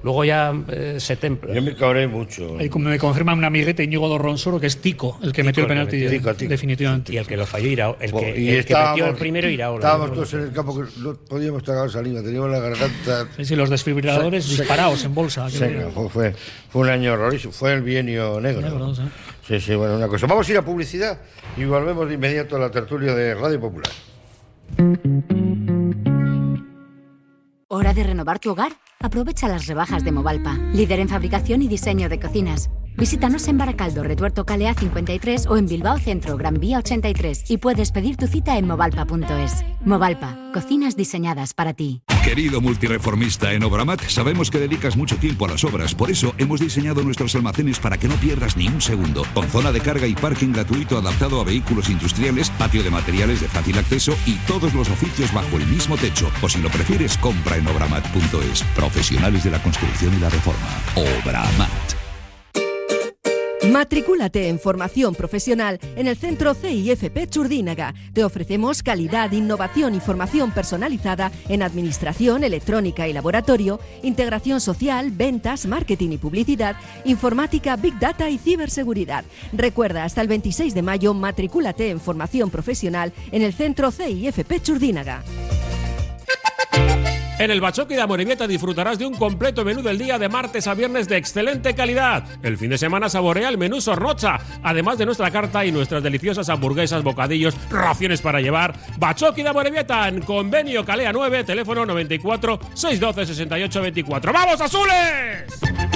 Luego ya eh, se templa. Yo me cabré mucho. Como me confirma un amiguete Íñigo Dorronsoro que es Tico, el que metió el penalti metió. Tico, Tico. definitivamente. Y el que lo falló Irao, el que, y el que metió el primero Irao. Estábamos todos en el campo que no podíamos tragar saliva, teníamos la garganta. Sí, sí, los desfibriladores Se- se- disparados en bolsa. día. Fue, fue, un año horrorísimo, fue el bienio negro. Negro, sí. Sí, sí, bueno, una cosa. Vamos a ir a publicidad y volvemos de inmediato a la tertulia de Radio Popular. ¿Hora de renovar tu hogar? Aprovecha las rebajas de Movalpa, líder en fabricación y diseño de cocinas. Visítanos en Baracaldo, Retuerto Calea 53 o en Bilbao Centro, Gran Vía 83 y puedes pedir tu cita en movalpa.es. Movalpa, cocinas diseñadas para ti. Querido multireformista en Obramat, sabemos que dedicas mucho tiempo a las obras, por eso hemos diseñado nuestros almacenes para que no pierdas ni un segundo, con zona de carga y parking gratuito adaptado a vehículos industriales, patio de materiales de fácil acceso y todos los oficios bajo el mismo techo. O si lo prefieres, compra en obramat.es. Profesionales de la construcción y la reforma. Obramat. Matricúlate en formación profesional en el Centro CIFP Churdínaga. Te ofrecemos calidad, innovación y formación personalizada en administración, electrónica y laboratorio, integración social, ventas, marketing y publicidad, informática, big data y ciberseguridad. Recuerda, hasta el 26 de mayo, matricúlate en formación profesional en el Centro CIFP Churdínaga. En el Bachoqui de Amorebieta disfrutarás de un completo menú del día de martes a viernes de excelente calidad. El fin de semana saborea el menú Sornocha, además de nuestra carta y nuestras deliciosas hamburguesas, bocadillos, raciones para llevar. Bachoqui de Amorebieta en Convenio Calea 9, teléfono 94 612 68 24. ¡Vamos, azules!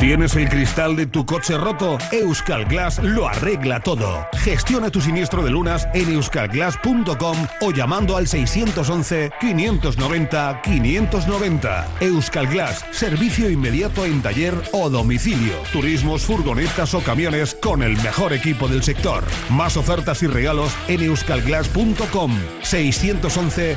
¿Tienes el cristal de tu coche roto? Euskal Glass lo arregla todo. Gestiona tu siniestro de lunas en euskalglass.com o llamando al 611 590 590. Euskal Glass, servicio inmediato en taller o domicilio. Turismos, furgonetas o camiones con el mejor equipo del sector. Más ofertas y regalos en euskalglass.com 611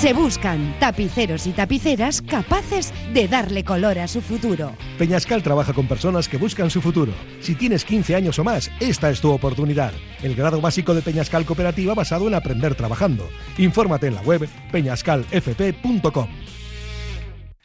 Se buscan tapiceros y tapiceras capaces de darle color a su futuro. Peñascal trabaja con personas que buscan su futuro. Si tienes 15 años o más, esta es tu oportunidad. El grado básico de Peñascal Cooperativa basado en aprender trabajando. Infórmate en la web peñascalfp.com.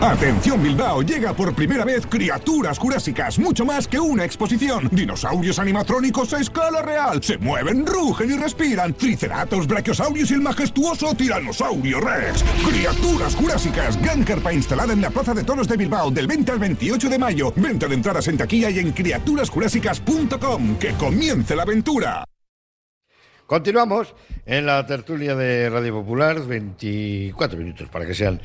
Atención Bilbao, llega por primera vez Criaturas Jurásicas, mucho más que una exposición. Dinosaurios animatrónicos a escala real. Se mueven, rugen y respiran. Triceratops, Brachiosaurus y el majestuoso Tiranosaurio Rex. Criaturas Jurásicas, gran instalada en la Plaza de Toros de Bilbao del 20 al 28 de mayo. Venta de entradas en taquilla y en criaturasjurásicas.com. Que comience la aventura. Continuamos en la tertulia de Radio Popular, 24 minutos para que sean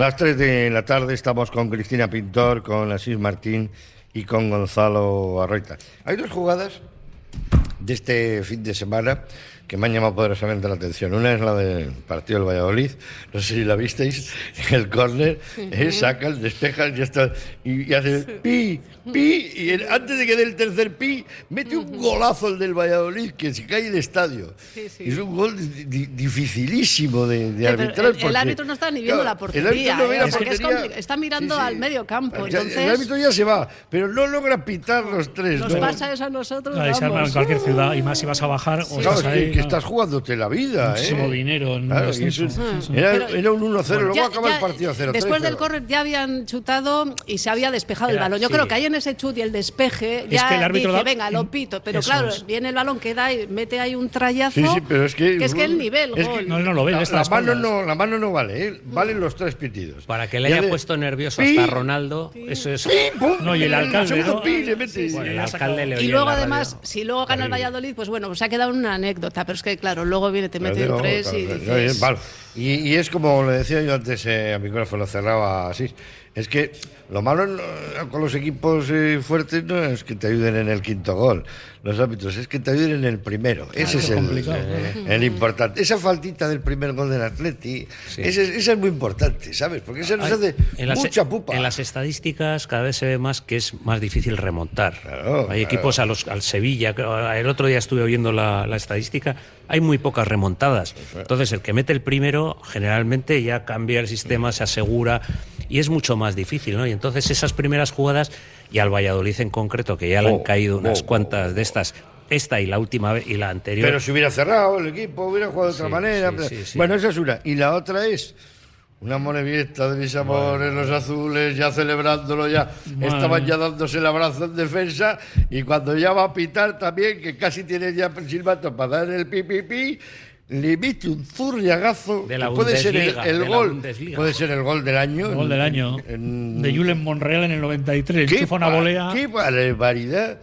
las 3 de la tarde. Estamos con Cristina Pintor, con Asís Martín y con Gonzalo Arroita. Hay dos jugadas de este fin de semana que me han llamado poderosamente la atención. Una es la del partido del Valladolid, no sé si la visteis, el córner, eh, sacan, despejan y, está, y, y hace pi, pi, y el- antes de que dé el tercer pi, mete un golazo el del Valladolid que se cae el estadio. Es un gol di- di- dificilísimo de, arbitrar. el, el porque, árbitro no está ni viendo claro, la el árbitro portería, no ve ¿eh? la porque es portería. compli- está mirando al medio campo. Ya, entonces, el árbitro ya se va, pero no logra pitar los tres. nos ¿no? pasa eso a nosotros. Ahí se arma en vamos. cualquier ciudad y más si vas a bajar o Claro, estás es que, ahí. Que estás jugándote la vida, ¿eh? Muchísimo dinero en Claro, eso-. Sí, sí. era, un 1-0, luego Ya- acaba ya- el partido 0-3. Después del córner ya habían chutado y se había despejado el balón. Yo sí. creo que ahí en ese chut y el despeje Es ya que el árbitro dice, da- venga, lo pito. Pero Eso claro, es. viene el balón, queda y mete ahí un trayazo. Sí, sí, pero es que. es que el nivel, es que gol. No, no lo ve, la, la a mano no, la mano no vale, ¿eh? valen los tres pitidos. Para que le Ya haya puesto nervioso hasta a Ronaldo, eso es. No, y el alcalde, Y luego además, si luego gana el. Valladolid, pues bueno, se ha quedado una anécdota, pero es que claro, luego viene, te mete Claro, un tres y dices... vale. Y, y es como le decía yo antes eh, a micrófono cerraba así. Es que lo malo con los equipos eh, fuertes no es que te ayuden en el quinto gol, los árbitros, es que te ayuden en el primero. Ese es el, eh, el importante. Esa faltita del primer gol del Atleti, esa, es- esa es muy importante, ¿sabes? Porque esa nos hace en las, mucha pupa. en las estadísticas cada vez se ve más que es más difícil remontar. Claro, hay claro. equipos a los, al Sevilla, que el otro día estuve oyendo la, la estadística, hay muy pocas remontadas. Entonces el que mete el primero generalmente ya cambia el sistema, se asegura y es mucho más difícil. ¿no? Y entonces esas primeras jugadas, y al Valladolid en concreto, que ya le han Oh, caído unas oh, cuantas de estas, esta y la última vez y la anterior. Pero si hubiera cerrado el equipo, hubiera jugado de otra manera. sí, sí. Bueno, esa es una. Y la otra es una morevieta de mis amores, los azules, ya celebrándolo ya. Estaban ya dándose el abrazo en defensa. Y cuando ya va a pitar también, que casi tiene ya el silbato para dar el pi, pi, pi, le mete un zurriagazo. De la que puede ser el, el de la gol. Puede ser el gol del año. El gol del año. En- De Julen Monreal en el 93. ¿Qué Enchufa una volea. ¡Qué barbaridad!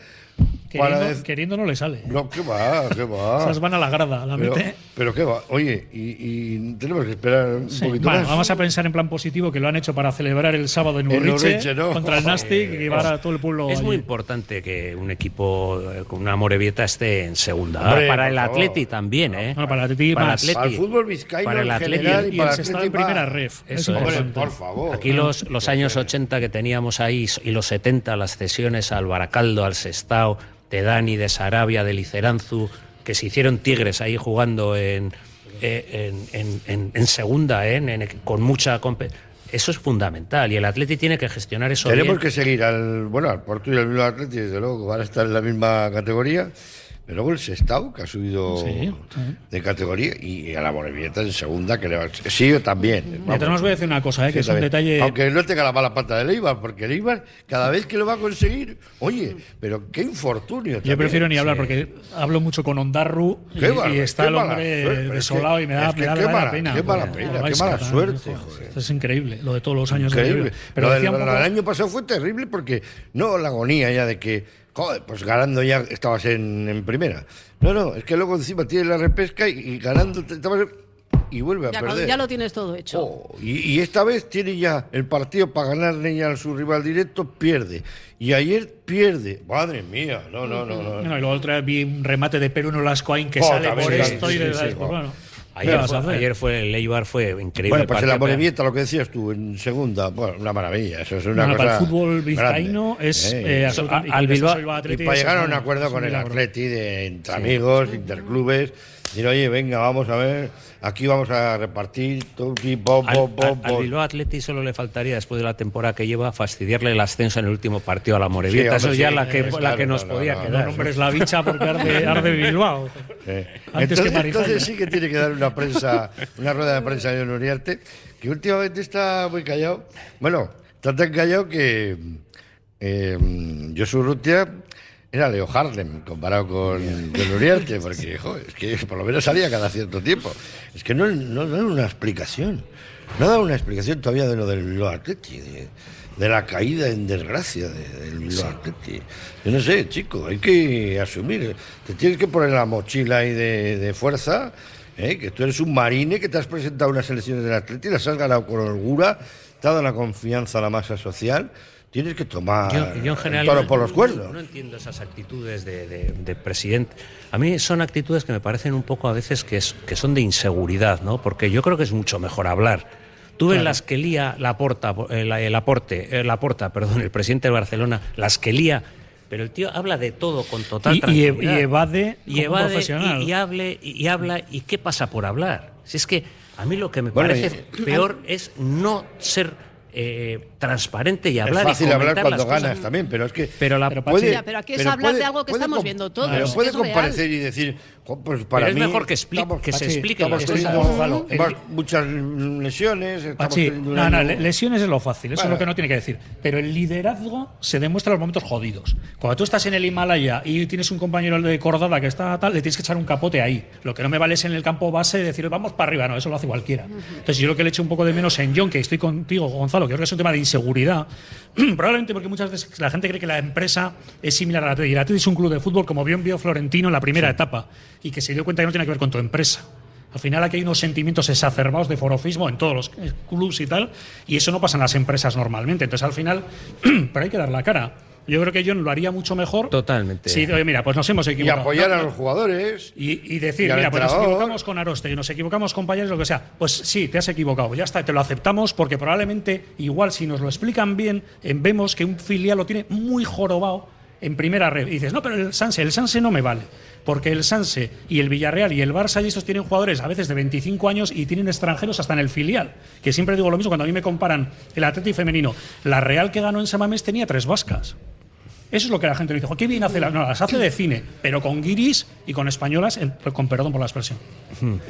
Queriendo, Para dec- queriendo no le sale. No, qué va, qué va. Esas van a la grada, la Pero, mete. pero qué va. Oye, y, y tenemos que esperar un Sí. poquito Bueno, más. vamos a pensar en plan positivo que lo han hecho para celebrar el sábado en Urriche Urriche, ¿no? contra el Nastic y llevar a todo el pueblo. Es allí. muy importante que un equipo eh, con una Morevieta esté en segunda. Hombre, para el. Atleti también, ¿eh? Bueno, para el Atleti Para el más. Atleti. Para el fútbol vizcaíno Para el Atleti. general y, Y para el en primera más. ref. Eso Es. Hombre, por favor. Aquí los, los años 80 que teníamos ahí y los 70, las cesiones al Baracaldo, al Sestao, de Dani, de Sarabia, de Liceranzu, que se hicieron tigres ahí jugando en, eh, en, en- en- segunda, ¿eh? con mucha... compe- Eso es fundamental y el Atleti tiene que gestionar eso Tenemos bien. que seguir al. Bueno, al Porto y al Bilbao Athletic, desde luego, van a estar en la misma categoría. Pero luego el Sestao, que ha subido Sí, sí. de categoría, y a la Morevieta en segunda, que le va Sí, yo también. Mira, te nos voy a decir una cosa, ¿eh? que es un también. detalle. Aunque no tenga la mala pata del Eibar, porque el Eibar, cada vez que lo va a conseguir, oye, pero qué infortunio. Yo también. prefiero ni hablar porque hablo mucho con Ondarru y, está el hombre suerte, pero es desolado que- y me da, es que me da qué da mala- pena. qué mala pena, qué suerte, joder. Esto es increíble, lo de todos los años. Increíble. increíble. Pero Lo decía del- un lo poco- del año pasado fue terrible porque, no, la agonía ya de que, joder, pues ganando ya estabas en, en primera. No, no, es que luego encima tienes la repesca y, y ganando te- estabas en- y vuelve a Ya, perder. ya lo tienes todo hecho. Oh, y, y esta vez tiene ya el partido para ganarle ya a su rival directo, pierde. Y ayer pierde. Madre mía, no, no, no. no. Bueno, y luego otra vez vi un remate de Perú Nolascoain que Oh, sale por sí, esto sí, y de sí, pues sí. bueno. Ayer, ¿Qué vas a fue, ayer fue el Eibar fue increíble. Bueno, pues el partido, Amorebieta, lo que decías tú, en segunda, bueno, una maravilla. Eso es una cosa para el fútbol vizcaíno es, eh, absolutamente- al y Bilbao- para llegar a un acuerdo con el. Atleti, de, entre amigos, interclubes, decir, oye, venga, vamos a ver, aquí vamos a repartir, tuki, pop, Al, pop, al-. Bilbao Atleti solo le faltaría, después de la temporada que lleva, fastidiarle el ascenso en el último partido a la Morevieta. Sí, Eso hombre, ya sí, la que, eh, la claro, que nos no, no, podía no, quedar. No nombres la bicha porque arde, arde Bilbao. Sí. Antes entonces, que entonces sí que tiene que dar una prensa, una rueda de prensa de Uriarte, que últimamente está muy callado. Bueno, está tan callado que eh, Josu Rutia era Leo Harlem comparado con, con Uriarte, porque joder, es que por lo menos salía cada cierto tiempo. Es que no, no, no da una explicación. No dado una explicación todavía de lo del Bilbao Atleti, de, de la caída en desgracia de- del Bilbao Atleti. Yo no sé, chico, hay que asumir. Te tienes que poner la mochila ahí de, de fuerza, ¿eh? que tú eres un marine, que te has presentado unas elecciones del Atleti, las has ganado con holgura, te ha dado la confianza a la masa social. Tienes que tomar Yo, yo en general el toro no- por los no- cuernos. No, entiendo esas actitudes de, de- de presidente. A mí son actitudes que me parecen un poco a veces que, es- que son de inseguridad, ¿no? Porque yo creo que es mucho mejor hablar. Tú ves Claro. las que lía la porta, el, el aporte, eh, la porta, perdón, el presidente de Barcelona, las que lía, pero el tío habla de todo con total Y- y, tranquilidad. y evade y como evade profesional. y, y hable y, y habla y qué pasa por hablar. Si es que a mí lo que me Bueno, parece peor es no ser eh, transparente y hablar es fácil y hablar cuando las cosas. ganas también, pero es que Pero la- puede, Ya, pero aquí es hablar de algo que puede estamos com- viendo todos, Pero puede es real. comparecer y decir, "Jo, pues para es mí mejor que expli- estamos- que se Pachi, expliquen estamos teniendo Gonzalo, el- muchas lesiones, estamos Pachi, teniendo no, no, lesiones es lo fácil, eso Bueno. es lo que no tiene que decir. Pero el liderazgo se demuestra en los momentos jodidos. Cuando tú estás en el Himalaya y tienes un compañero de cordada que está tal, le tienes que echar un capote ahí. Lo que no me vale es en el campo base decir vamos para arriba, no, eso lo hace cualquiera. Entonces yo lo que le echo un poco de menos en John, que estoy contigo, Gonzalo, que creo que es un tema de inseguridad. Probablemente porque muchas veces la gente cree que la empresa es similar a la Atleti. Y el Atleti es un club de fútbol, como bien vio Florentino en la primera etapa, y que se dio cuenta que no tiene que ver con tu empresa. Al final aquí hay unos sentimientos exacerbados de forofismo en todos los eh, clubs y tal, y eso no pasa en las empresas normalmente. Entonces al final, pero hay que dar la cara. Yo creo que John lo haría mucho mejor. Totalmente. Sí, oye, mira, pues nos hemos y equivocado. apoyar No, a los jugadores. y, y decir, y mira, pues nos equivocamos con Aroste, nos equivocamos con Payares, lo que sea. Pues sí, te has equivocado, ya está, te lo aceptamos porque probablemente, igual si nos lo explican bien, eh, vemos que un filial lo tiene muy jorobado en primera red. Y dices, no, pero el Sanse, el Sanse no me vale. Porque el Sanse y el Villarreal y el Barça y estos tienen jugadores a veces de 25 años y tienen extranjeros hasta en el filial. Que siempre digo lo mismo cuando a mí me comparan el Atleti femenino. La Real que ganó en Samamés tenía tres vascas. Eso es lo que la gente le dice. "Jo, ¿Qué bien hace la.? No, las hace de cine, pero con guiris y con españolas, en- con perdón por la expresión.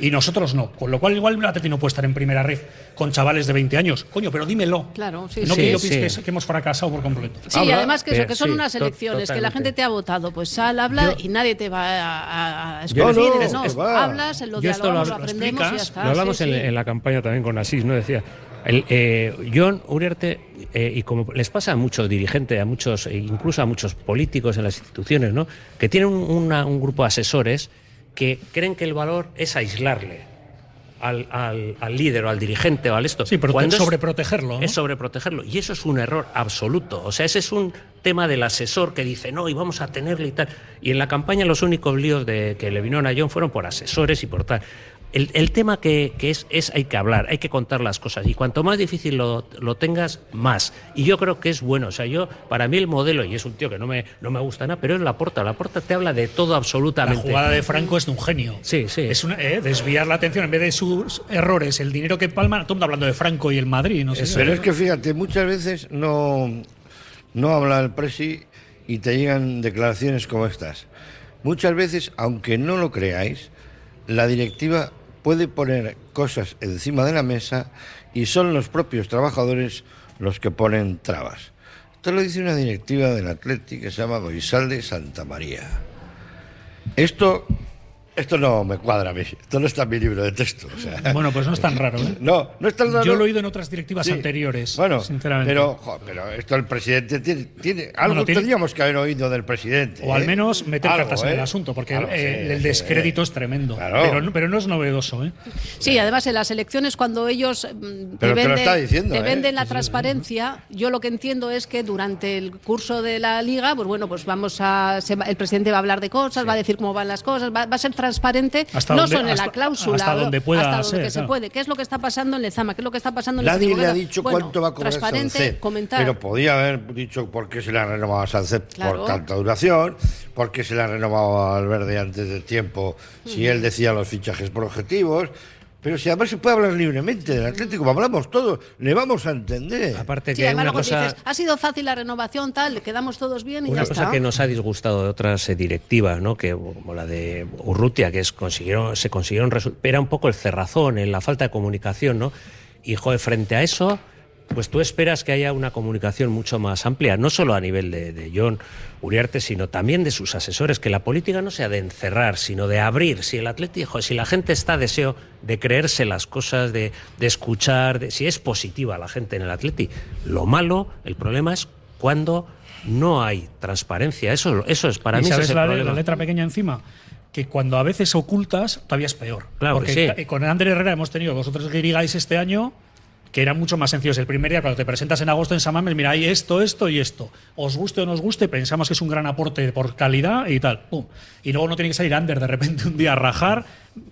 Y nosotros no. Con lo cual, igual el Atleti no puede estar en primera red con chavales de 20 años. Coño, pero dímelo. Claro, sí, no sí. que yo Sí, piense que, que hemos fracasado por completo. Sí, Habla, además que, eso, que son sí, unas elecciones, que la gente te ha votado, pues sal, habla y nadie te va a, a- a No, hablas, lo Yo esto lo aprendemos y ya está. Lo hablamos sí, en, sí. en la campaña también con Asís, ¿no? Decía, el, eh, John Uriarte, eh, y como les pasa a muchos dirigentes, a muchos, e incluso a muchos políticos en las instituciones, ¿no? Que tienen un, una- un grupo de asesores que creen que el valor es aislarle al, al- al líder o al dirigente o al esto. Sí, pero Cuando es- sobreprotegerlo. ¿no? es sobreprotegerlo. Y eso es un error absoluto. O sea, ese es un tema del asesor que dice, no, y vamos a tenerle y tal. Y en la campaña los únicos líos de, que le vinieron a John fueron por asesores y por tal. El, el tema que, que es, es hay que hablar, hay que contar las cosas. Y cuanto más difícil lo, lo tengas, más. Y yo creo que es bueno. O sea, yo, para mí el modelo, y es un tío que no me, no me gusta nada, pero es la porta. La porta te habla de todo La absolutamente. jugada de Franco es de un genio. Sí, sí. Es una, eh, desviar la atención en vez de sus errores, el dinero que palma. Todo el mundo hablando de Franco y el Madrid. No sé Pero es que fíjate, muchas veces no, no habla el presi y te llegan declaraciones como estas. Muchas veces, aunque no lo creáis, la directiva puede poner cosas encima de la mesa y son los propios trabajadores los que ponen trabas. Esto lo dice una directiva del Atleti que se llama Goisalde Santa María. Esto, esto no me cuadra a mí. Esto no está en mi libro de texto. o sea. Bueno, pues no es tan raro. ¿eh? No, no es tan raro. Yo lo he oído en otras directivas Sí. anteriores. Bueno, sinceramente. Pero, jo, pero esto el presidente tiene. tiene algo Bueno, tiene- tendríamos que haber oído del presidente. O al ¿eh? menos meter Algo, cartas en ¿eh? el asunto, porque eh, sí, el sí, descrédito sí. es tremendo. Claro. Pero, no- pero no es novedoso. ¿eh? Sí, además en las elecciones cuando ellos mm, te Pero te lo venden, está diciendo, te ¿eh? venden la transparencia, yo lo que entiendo es que durante el curso de la liga, pues bueno, pues vamos a se va- el presidente va a hablar de cosas, va a decir cómo van las cosas, va, va a ser transparente, Hasta no donde- son en la cláusula, hasta donde pueda hasta donde ser, que se puede. ¿Qué es lo que está pasando en Lezama? ¿Qué es lo que está pasando en el Nadie Ejecutivo? le ha dicho Bueno, cuánto va a cobrar Transparente, Sánchez, comentar. Pero podía haber dicho por qué se le ha renovado a Sánchez Claro. por tanta duración, por qué se le ha renovado al Verde antes de tiempo, si él decía los fichajes por objetivos. Pero si además se puede hablar libremente del Atlético, como hablamos todos, le vamos a entender. Aparte Sí, además luego dices, ha sido fácil la renovación, tal, le quedamos todos bien y Una ya cosa está. que nos ha disgustado de otras directivas, ¿no? que como la de Urrutia, que es, consiguieron, se consiguieron era un poco el cerrazón, en la falta de comunicación, ¿no? Y joder, frente a eso, pues tú esperas que haya una comunicación mucho más amplia, no solo a nivel de, de John Uriarte, sino también de sus asesores, que la política no sea de encerrar, sino de abrir. Si el Atlético, si la gente está a deseo de creerse las cosas, de, de escuchar, de, si es positiva la gente en el Atleti, lo malo, el problema es cuando no hay transparencia. Eso, eso es para ¿Y mí sabes es la, la letra pequeña encima? Que cuando a veces ocultas, todavía es peor. Claro que Porque sí. ca- con Ander Herrera hemos tenido vosotros que digáis este año que eran mucho más sencillos. El primer día, cuando te presentas en agosto en Samames, mira, hay esto, esto y esto. Os guste o no os guste, pensamos que es un gran aporte por calidad y tal. Pum. Y luego no tiene que salir Ander de repente un día a rajar,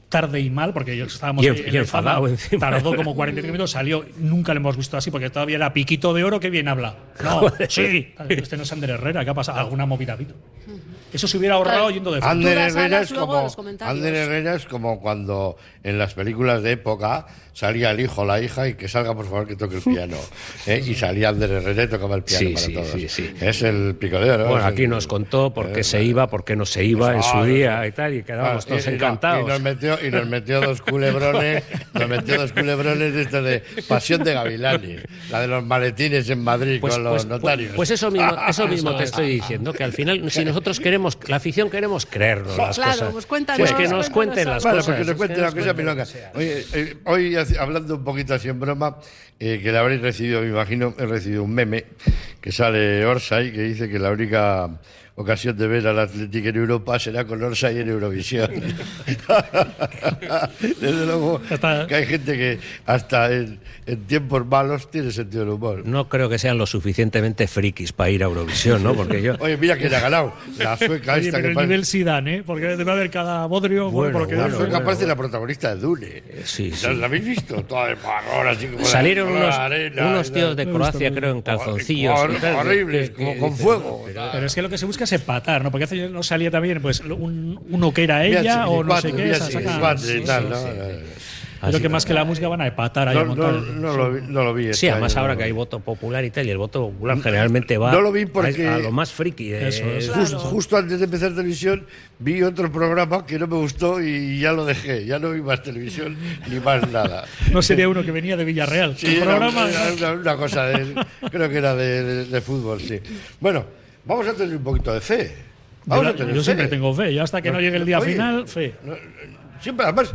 tarde y mal, porque yo estábamos Y en- y el fama, enfadado encima. Tardó como 45 minutos, salió. Nunca lo hemos visto así, porque todavía era piquito de oro, que bien habla. No, Joder. sí. Este no es Ander Herrera, ¿qué ha pasado? Alguna movida ha habido. Eso se hubiera ahorrado yendo de. Ander Herrera, es como. Ander Herrera es como cuando en las películas de época salía el hijo o la hija y que salga por favor que toque el piano. ¿eh? Y salía Ander Herrera y tocaba el piano Sí, para sí, todos. sí, sí. Es el picoleo, ¿no? Bueno, aquí el- nos contó por qué Eh, se iba, por qué no se iba en su Ah, día y tal, y quedábamos Ah, todos encantados. Y nos metió, y nos metió dos culebrones, nos metió dos culebrones de esto de Pasión de Gavilanes, la de los maletines en Madrid Pues, con los pues- notarios. pues eso mismo, eso mismo te es. estoy diciendo, que al final, si nosotros queremos, la afición queremos creernos las Claro, cosas. pues cuéntanos, Pues que nos cuéntanos cuenten las Bueno, cosas. nos cuenten que sea cuenten milonga. lo que sea. Oye, eh, hoy hablando un poquito así en broma, eh, que le habréis recibido, me imagino, he recibido un meme que sale Orsay que dice que la única ocasión de ver al Atlético en Europa será con Orsay en Eurovisión. Desde luego que hay gente que hasta en, en tiempos malos tiene sentido del humor. No creo que sean lo suficientemente frikis para ir a Eurovisión, ¿no? Porque yo. Oye, mira quién ha ganado. La sueca Oye, esta pero que el parece- nivel Zidane, ¿eh? Porque debe haber cada bodrio. Bueno, porque bueno, dice- sueca parece la protagonista de Dune. Sí, ¿La, sí. la habéis visto? Toda de marrón, así como Salieron la- unos, la arena unos tíos de Croacia, creo, en calzoncillos. Horribles, que- como que con fuego. Pero es que lo que se busca es empatar, ¿no? Porque hace no salía también pues un, uno que era ella o no cuatro, sé qué. mira, esa sí, saca- cuatro y sí, tal, sí, ¿no? sí. Así Creo que que- más que la música van a empatar ahí a No, montar. no, no lo vi, no lo vi. Sí, este además año, ahora no que hay voto popular y tal, y el voto popular generalmente va No lo vi porque- a, a lo más friki. de- Eso es. Justo, justo antes de empezar televisión vi otro programa que no me gustó y ya lo dejé. Ya no vi más televisión ni más nada. No sería uno que venía de Villarreal. Sí, El era programa. una, una- una cosa de, creo que era de, de- de fútbol, sí. Bueno, vamos a tener un poquito de fe. Yo, Vamos la- a tener yo fe. siempre tengo fe. Yo hasta que no, llegue el día Oye, final, fe. no, Siempre, además,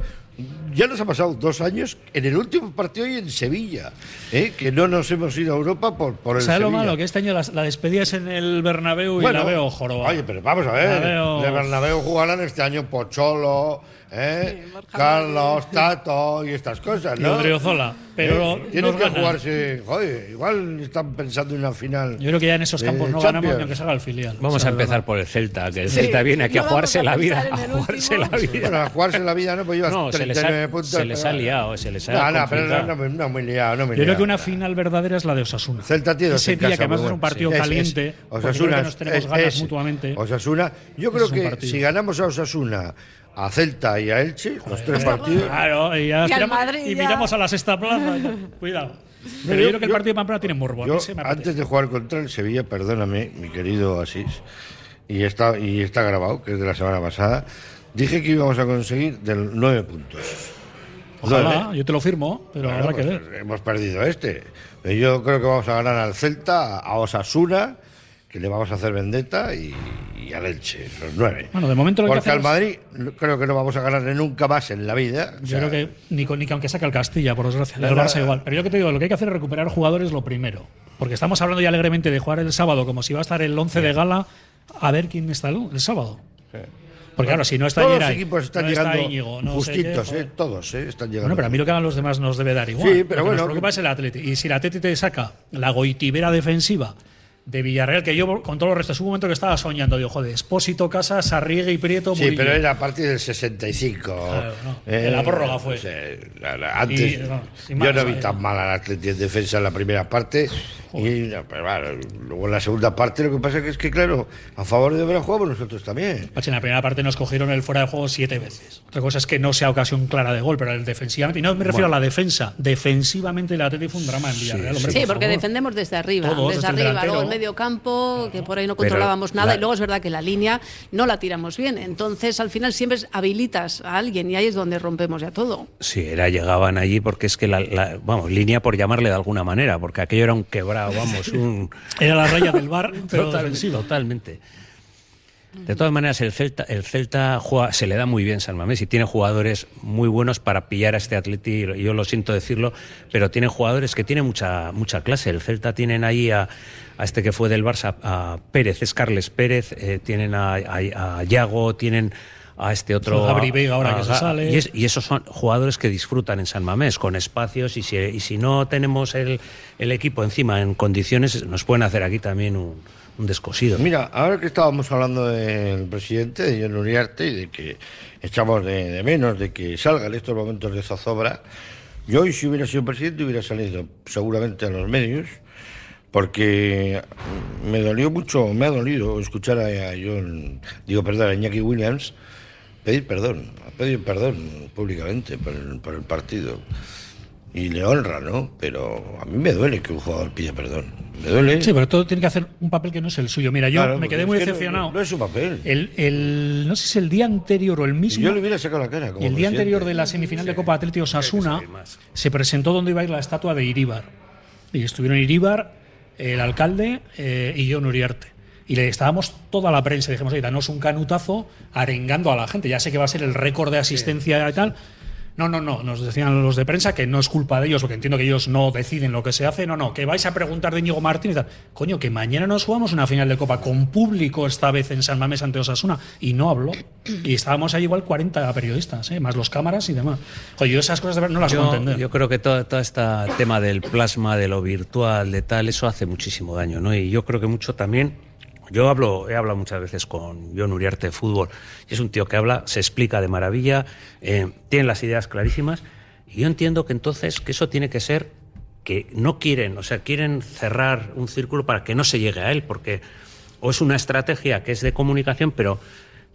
ya nos ha pasado dos años en el último partido y en Sevilla, ¿eh? que no nos hemos ido a Europa por, por el ¿Sabes lo malo? Que este año la, la despedida es en el Bernabéu y Bueno, la veo jorobada. Oye, pero vamos a ver. De Bernabéu jugarán este año Pocholo, ¿eh? Carlos, Tato y estas cosas, Y ¿no? Odriozola. Pero ¿Eh? Tienen que ganan. jugarse. Joder, igual están pensando en una final. Yo creo que ya en esos campos no ganamos ni aunque se haga el filial. Vamos O sea, a empezar por el Celta, que el Sí, Celta viene aquí a no vamos jugarse a la vida. A jugarse la vida. Bueno, a jugarse la vida, ¿no? Pues llevas No, se les ha- 39 puntos. se les ha liado, se les ha No, no, pero no, no, no muy liado, no muy Yo creo que una final verdadera es la de Osasuna. Celta tiene dos Ese día que además es un partido Sí, caliente. Osasuna nos tenemos ganas mutuamente. Osasuna, yo creo que si ganamos a Osasuna, a Celta y a Elche, los tres partidos. Claro, y, ya Y tiramos- Madrid y miramos a la sexta plaza. Cuidado. Pero yo- yo, creo que el yo- partido de Pamplona tiene morbo. a mí Yo, se me apetece. antes de jugar contra el Sevilla, perdóname, mi querido Asís, y está, y está grabado, que es de la semana pasada, dije que íbamos a conseguir del nueve puntos. Ojalá, yo te lo firmo, pero Claro, habrá que pues, ver. Hemos perdido este. Pero yo creo que vamos a ganar al Celta, a Osasuna, que le vamos a hacer vendetta, y, y al Elche, los nueve. Bueno, de momento lo que Porque al hacemos- Madrid creo que no vamos a ganarle nunca más en la vida. O Yo sea, creo que ni, ni que aunque saque el Castilla, por desgracia. El Barça igual. Pero yo que te digo, lo que hay que hacer es recuperar jugadores lo primero. Porque estamos hablando ya alegremente de jugar el sábado como si va a estar el 11 de gala, a ver quién está el, el sábado. Porque claro, si no está todos los equipos están no está llegando Íñigo, no sé justitos, qué, eh, todos, eh, están llegando. Bueno, pero a mí lo que hagan los demás nos debe dar igual. Sí, pero Lo que bueno. Preocupa es el Atleti. Y si el Atleti te saca la goitibera defensiva de Villarreal, que yo con todo el resto, es un momento que estaba soñando, digo, joder, Espósito, Casas, Arrigue y Prieto. Sí, Murillo. pero era a partir del 65. Claro, no. En la prórroga fue. sí, antes, Y, no, sin yo más, no vi tan mal al Atleti en defensa en la primera parte. Y, pero bueno, luego en la segunda parte lo que pasa es que, claro, a favor de Obra jugamos nosotros también. En la primera parte nos cogieron el fuera de juego siete veces. Otra cosa es que no sea ocasión clara de gol, pero el defensivamente, y no me refiero Bueno. a la defensa, defensivamente el Atlético fue un drama en Villarreal. hombre, Sí, por porque favor. defendemos desde arriba, Todos, desde arriba, luego el medio campo, que por ahí no Pero controlábamos nada, la- y luego es verdad que la línea no la tiramos bien. Entonces, al final siempre habilitas a alguien y ahí es donde rompemos ya todo. Sí, era, llegaban allí porque es que la, la- vamos, línea por llamarle de alguna manera, porque aquello era un quebrado, vamos, un... Era la raya del bar, pero Total-. Totalmente. De todas maneras, el Celta, el Celta juega, se le da muy bien San Mamés y tiene jugadores muy buenos para pillar a este Atleti. Yo lo siento decirlo, pero tiene jugadores que tienen mucha, mucha clase. El Celta tienen ahí a, a este que fue del Barça, a Pérez, es Carles Pérez, eh, tienen a, a, a Yago, tienen a este otro. Gabri Veiga ahora a- que se a- sale. Y, es- y esos son jugadores que disfrutan en San Mamés, con espacios, y si, y si no tenemos el, el equipo encima en condiciones, nos pueden hacer aquí también un, un descosido. Mira, ahora que estábamos hablando del presidente, de John Uriarte, y de que echamos de, de menos de que salga en estos momentos de zozobra, yo hoy si hubiera sido presidente hubiera salido seguramente a los medios, porque me dolió mucho, me ha dolido escuchar a, a John, digo, perdón, a Iñaki Williams pedir perdón, a pedir perdón públicamente por el, por el partido. Y le honra, ¿no? Pero a mí me duele que un jugador pida perdón. Me duele. Sí, pero todo tiene que hacer un papel que no es el suyo. Mira, yo Claro, me quedé muy no- decepcionado. No, es su papel. El, el- no sé si el día anterior o el mismo. Yo le hubiera sacado la cara. Como el día anterior de la semifinal de Copa Atlético Osasuna se presentó donde iba a ir la estatua de Iríbar. Y estuvieron Iríbar, el alcalde eh, y John Uriarte. Y le estábamos toda la prensa, dijimos, oye, danos un canutazo arengando a la gente. Ya sé que va a ser el récord de asistencia y tal. No, no, no, nos decían los de prensa que no es culpa de ellos, porque entiendo que ellos no deciden lo que se hace. No, no, que vais a preguntar de Íñigo Martín y tal. Coño, que mañana nos jugamos una final de Copa con público esta vez en San Mamés ante Osasuna. Y no habló. Y estábamos ahí igual 40 periodistas, ¿eh? más los cámaras y demás. Oye, yo esas cosas de verdad no las puedo Yo, entender. yo creo que todo, todo este tema del plasma, de lo virtual, de tal, eso hace muchísimo daño, ¿no? Y yo creo que mucho también. Yo hablo, he hablado muchas veces con John Uriarte de fútbol, y es un tío que habla, se explica de maravilla, eh, tiene las ideas clarísimas, y yo entiendo que entonces que eso tiene que ser que no quieren, o sea, quieren cerrar un círculo para que no se llegue a él, porque o es una estrategia que es de comunicación, pero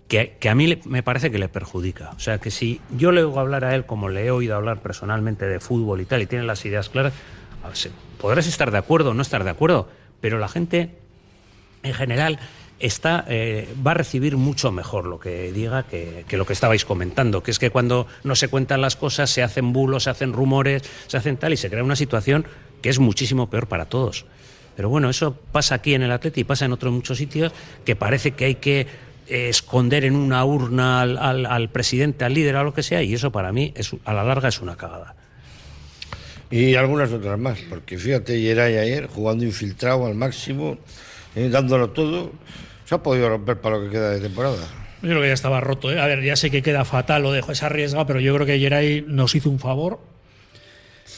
que, que a mí me parece que le perjudica. O sea, que si yo le oigo hablar a él como le he oído hablar personalmente de fútbol y tal, y tiene las ideas claras, podrás estar de acuerdo o no estar de acuerdo, pero la gente en general está, eh, va a recibir mucho mejor lo que diga que, lo que estabais comentando, que es que cuando no se cuentan las cosas se hacen bulos, se hacen rumores, se hacen tal y se crea una situación que es muchísimo peor para todos. Pero bueno, eso pasa aquí en el Atleti y pasa en otros muchos sitios que parece que hay que eh, esconder en una urna al, al- al presidente, al líder, a lo que sea, y eso para mí es, a la larga es una cagada. Y algunas otras más, porque fíjate, Yeray ayer jugando infiltrado al máximo, eh, dándolo todo, se ha podido romper para lo que queda de temporada. Yo creo que ya estaba roto. ¿eh? A ver, ya sé que queda fatal, lo dejo, es arriesgado, pero yo creo que Geray nos hizo un favor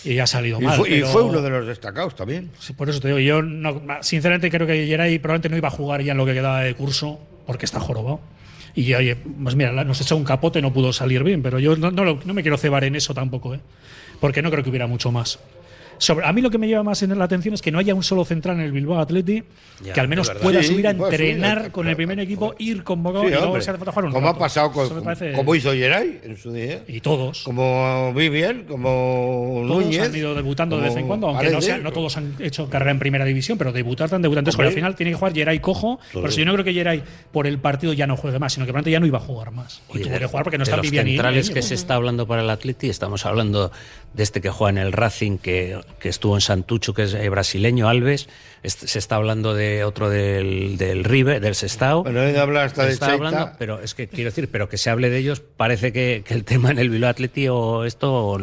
y ha salido Y mal. fue, y fue uno de los destacados también. Sí, por eso te digo, yo no- sinceramente creo que Geray probablemente no iba a jugar ya en lo que quedaba de curso porque está jorobado. Y oye, pues mira, nos echó un capote, no pudo salir bien, pero yo no, no lo- no me quiero cebar en eso tampoco, ¿eh? porque no creo que hubiera mucho más. Sobre, a mí lo que me lleva más en la atención es que no haya un solo central en el Bilbao Atleti Ya, que al menos pueda Sí, subir a subir, entrenar claro, con el primer equipo, ir convocado Sí, y luego se hace falta jugar un como ha rato. pasado Eso con, parece- como hizo Yeray en su día. Y todos. Como Vivian, como Todos Núñez. han ido debutando de vez en cuando, aunque no, sea- no todos han hecho carrera en primera división, pero debutar tan debutantes, porque al final tiene que jugar Geray cojo. Por eso yo no creo que Geray por el partido ya no juegue más, sino que probablemente ya no iba a jugar más. Y tuvo que jugar porque no está los Vivian y- centrales que se está hablando para el Atleti, estamos hablando de este que juega en el Racing, que, que estuvo en Santucho, que es eh, brasileño, Alves. Este- se está hablando de otro del, del River, del Sestao. Bueno, he de hablar hasta Se de está Cheita. hablando, pero es que quiero decir, pero que se hable de ellos, parece que, que el tema en el Bilbao Atleti o esto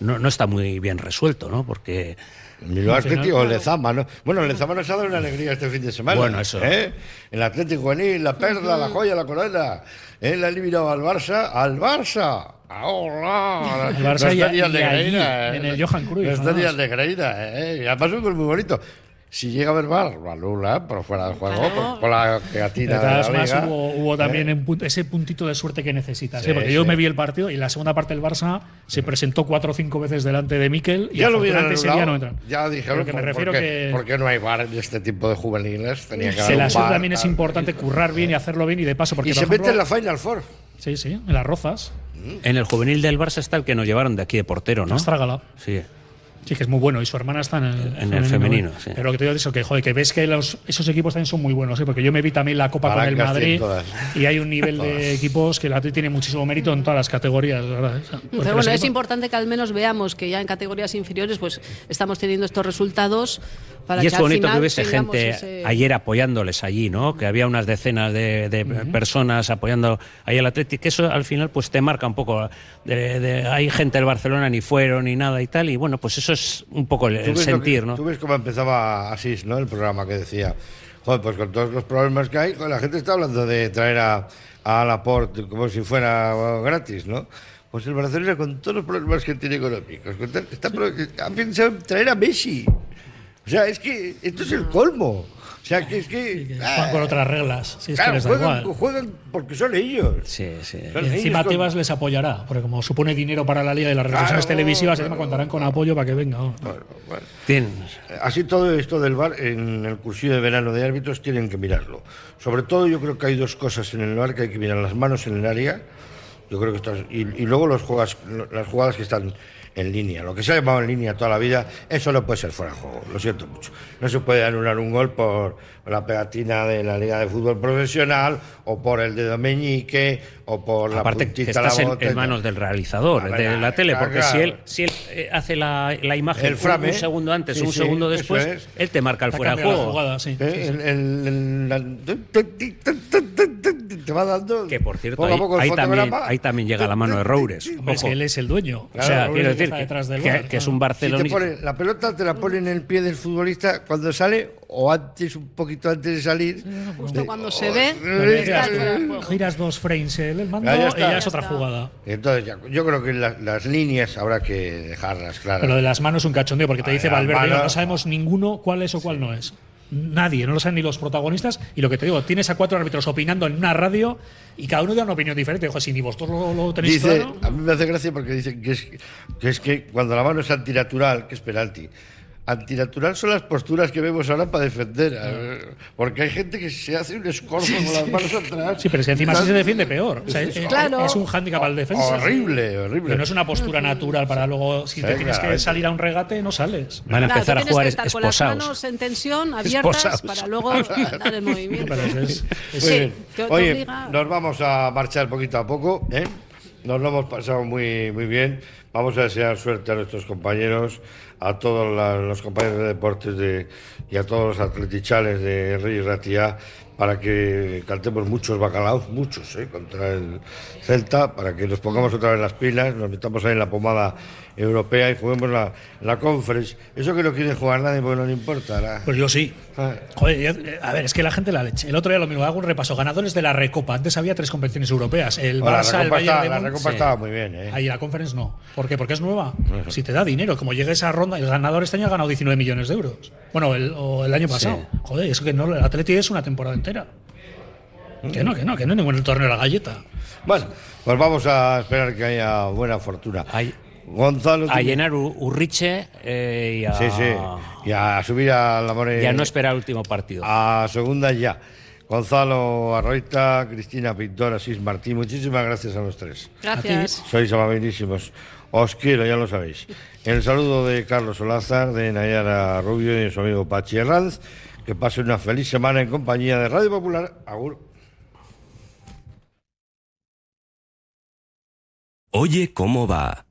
no, no está muy bien resuelto, ¿no? Porque Bilbao Atlético o Lezama, ¿no? Bueno, Lezama nos ha dado una alegría este fin de semana. Bueno, eso. ¿eh? El Atlético Juvenil, la perla, la joya, la corona. Él ha eliminado al Barça. ¡Al Barça! ¡Ahora! Al Barça no y- estaría y de allí, Greina, ¿eh? en el Johan Cruyff, No estaría de Greina, ¿eh? Y además gol muy bonito. si llega a haber bar, lo anula por fuera del juego, Claro. por, por la De pegatina de todas la liga. hubo, hubo también ¿eh? un punto- ese puntito de suerte que necesitas. Sí, ¿eh? Porque yo sí. me vi el partido y en la segunda parte del Barça se presentó cuatro o cinco veces delante de Miquel y Ya lo ese día no entran. Ya dijeron Pero que me refiero porque, que porque no hay bar en este tipo de juveniles. Tenía que se haber la también es importante currar bien y hacerlo bien y de paso porque Y por se ejemplo- mete en la Final Four. Sí, sí, en las rozas. En el juvenil del Barça está el que nos llevaron de aquí de portero, ¿no? Astrágala. Sí. Sí, que es muy bueno. Y su hermana está en el, En el femenino, ¿eh? sí. Pero lo que te digo es que, joder, que ves que los, esos equipos también son muy buenos, ¿eh? porque yo me vi también la Copa con el Madrid todas. y hay un nivel de equipos que el Atlético tiene muchísimo mérito en todas las categorías. bueno, es importante que al menos veamos que ya en categorías inferiores pues estamos teniendo estos resultados para y que es bonito final que hubiese gente ese- ayer apoyándoles allí, ¿no? Que había unas decenas de, de personas apoyando ahí al Atlético, que eso al final pues te marca un poco. De, de- hay gente del Barcelona ni fueron ni nada y tal, y bueno, pues eso es un poco el, el sentir, que- ¿no? Tú ves cómo empezaba Asís, ¿no? El programa que decía, joder, pues con todos los problemas que hay, joder, la gente está hablando de traer a, a Laporte como si fuera gratis, ¿no? Pues el Barcelona, con todos los problemas que tiene económicos, con está, pro- ha pensado en traer a Messi. O sea, es que esto es el colmo. O sea, que es que... Juegan con otras reglas. Es Claro, que les da juegan, igual. juegan porque son ellos. Sí, sí. Son Y encima ellos con- Tebas les apoyará, porque como supone dinero para la liga y las retransmisiones Claro, televisivas, encima contarán con apoyo para que venga. ¿no? Tien- Así todo esto del VAR en el cursillo de verano de árbitros tienen que mirarlo. Sobre todo yo creo que hay dos cosas en el VAR que hay que mirar las manos en el área. Yo creo que estas, y, y luego los jugadas, las jugadas que están en línea. Lo que se ha llamado en línea toda la vida, eso no puede ser fuera de juego. Lo siento mucho. No se puede anular un gol por la pegatina de la Liga de Fútbol Profesional o por el dedo meñique o por la Aparte que puntita a la estás en, en manos del realizador, de la tele, claro, porque si él, si él eh, hace la, la imagen El un- frame. un, segundo antes Sí, o un segundo después, es. él te marca el fuera de la juego. jugada, sí. ¿Eh? sí, sí. El- el- el- la- te va dando Que por cierto, poco a ahí, poco el ahí también, ahí también llega la mano de Roures. Hombre, es que él es el dueño. O sea, quiero decir que, detrás del que- VAR, que es claro. un barcelonista. la pelota te la pone en el pie del futbolista cuando sale o antes, un poquito antes de salir. justo cuando se ve Pero Eh, giras, está fuera de juego. giras dos frames el el mando Ya, ya y ya Ya es otra está. jugada. Entonces, ya- yo creo que la- las líneas habrá que dejarlas claras. Pero lo de las manos es un cachondeo, porque te dice Valverde, mano- no sabemos ninguno cuál es o cuál no es. Nadie, no lo saben ni los protagonistas. Y lo que te digo, tienes a cuatro árbitros opinando en una radio y cada uno da una opinión diferente. Ojo, si ni vosotros lo, lo tenéis Dice, claro. a mí me hace gracia porque dicen que es, que es que cuando la mano es antinatural, que es penalti. Antinatural son las posturas que vemos ahora para defender. eh, Porque hay gente que se hace un escorzo con las manos atrás. Sí, pero es que encima así se defiende peor. O sea, es, Claro. es un hándicap al defensa. Horrible, horrible. Pero no es una postura natural para luego, si te tienes que salir a un regate, no sales. Van a Claro, empezar a jugar con las esposados. manos en tensión, abiertas, Esposados. para luego dar el movimiento. Es- es- Muy Sí, bien. te- te Oye, nos vamos a marchar poquito a poco. ¿eh? Nos lo hemos pasado muy, muy bien. Vamos a desear suerte a nuestros compañeros, a todos los compañeros de deportes de, y a todos los atletichales de Rey y Ratía para que cantemos muchos bacalaos, muchos, ¿eh? contra el Celta, para que nos pongamos otra vez las pilas, nos metamos ahí en la pomada europea y juguemos la, la conference. Eso que no quiere jugar nadie porque no le importa. la- Pues yo sí. Ah. Joder, a ver, es que la gente la leche. El otro día lo mismo, hago un repaso. Ganadores de la Recopa. Antes había tres competiciones europeas. El Bueno, la Barça, el Recopa Bayern estaba- de la. Recopa estaba muy bien, ¿eh? Ahí la Conference no. ¿Por qué? Porque es nueva. Si te da dinero, como llega esa ronda, el ganador este año ha ganado 19 millones de euros. Bueno, el, o el año pasado. Joder, eso que no, el Atleti es una temporada entera. Que no, que no, que no es ningún torneo de la galleta. Bueno, pues vamos a esperar que haya buena fortuna. Gonzalo. A llenar Urriche eh, y a, Sí, sí. Y a subir a la More. y a no esperar el último partido. A segunda ya. Gonzalo Arroita, Cristina Pintor, Asís Martín. Muchísimas gracias a los tres. Gracias. Sois amabilísimos. Os quiero, ya lo sabéis. El saludo de Carlos Olázar, de Nayara Rubio y de su amigo Pachi Herranz. Que pasen una feliz semana en compañía de Radio Popular. Agur. Oye, ¿cómo va?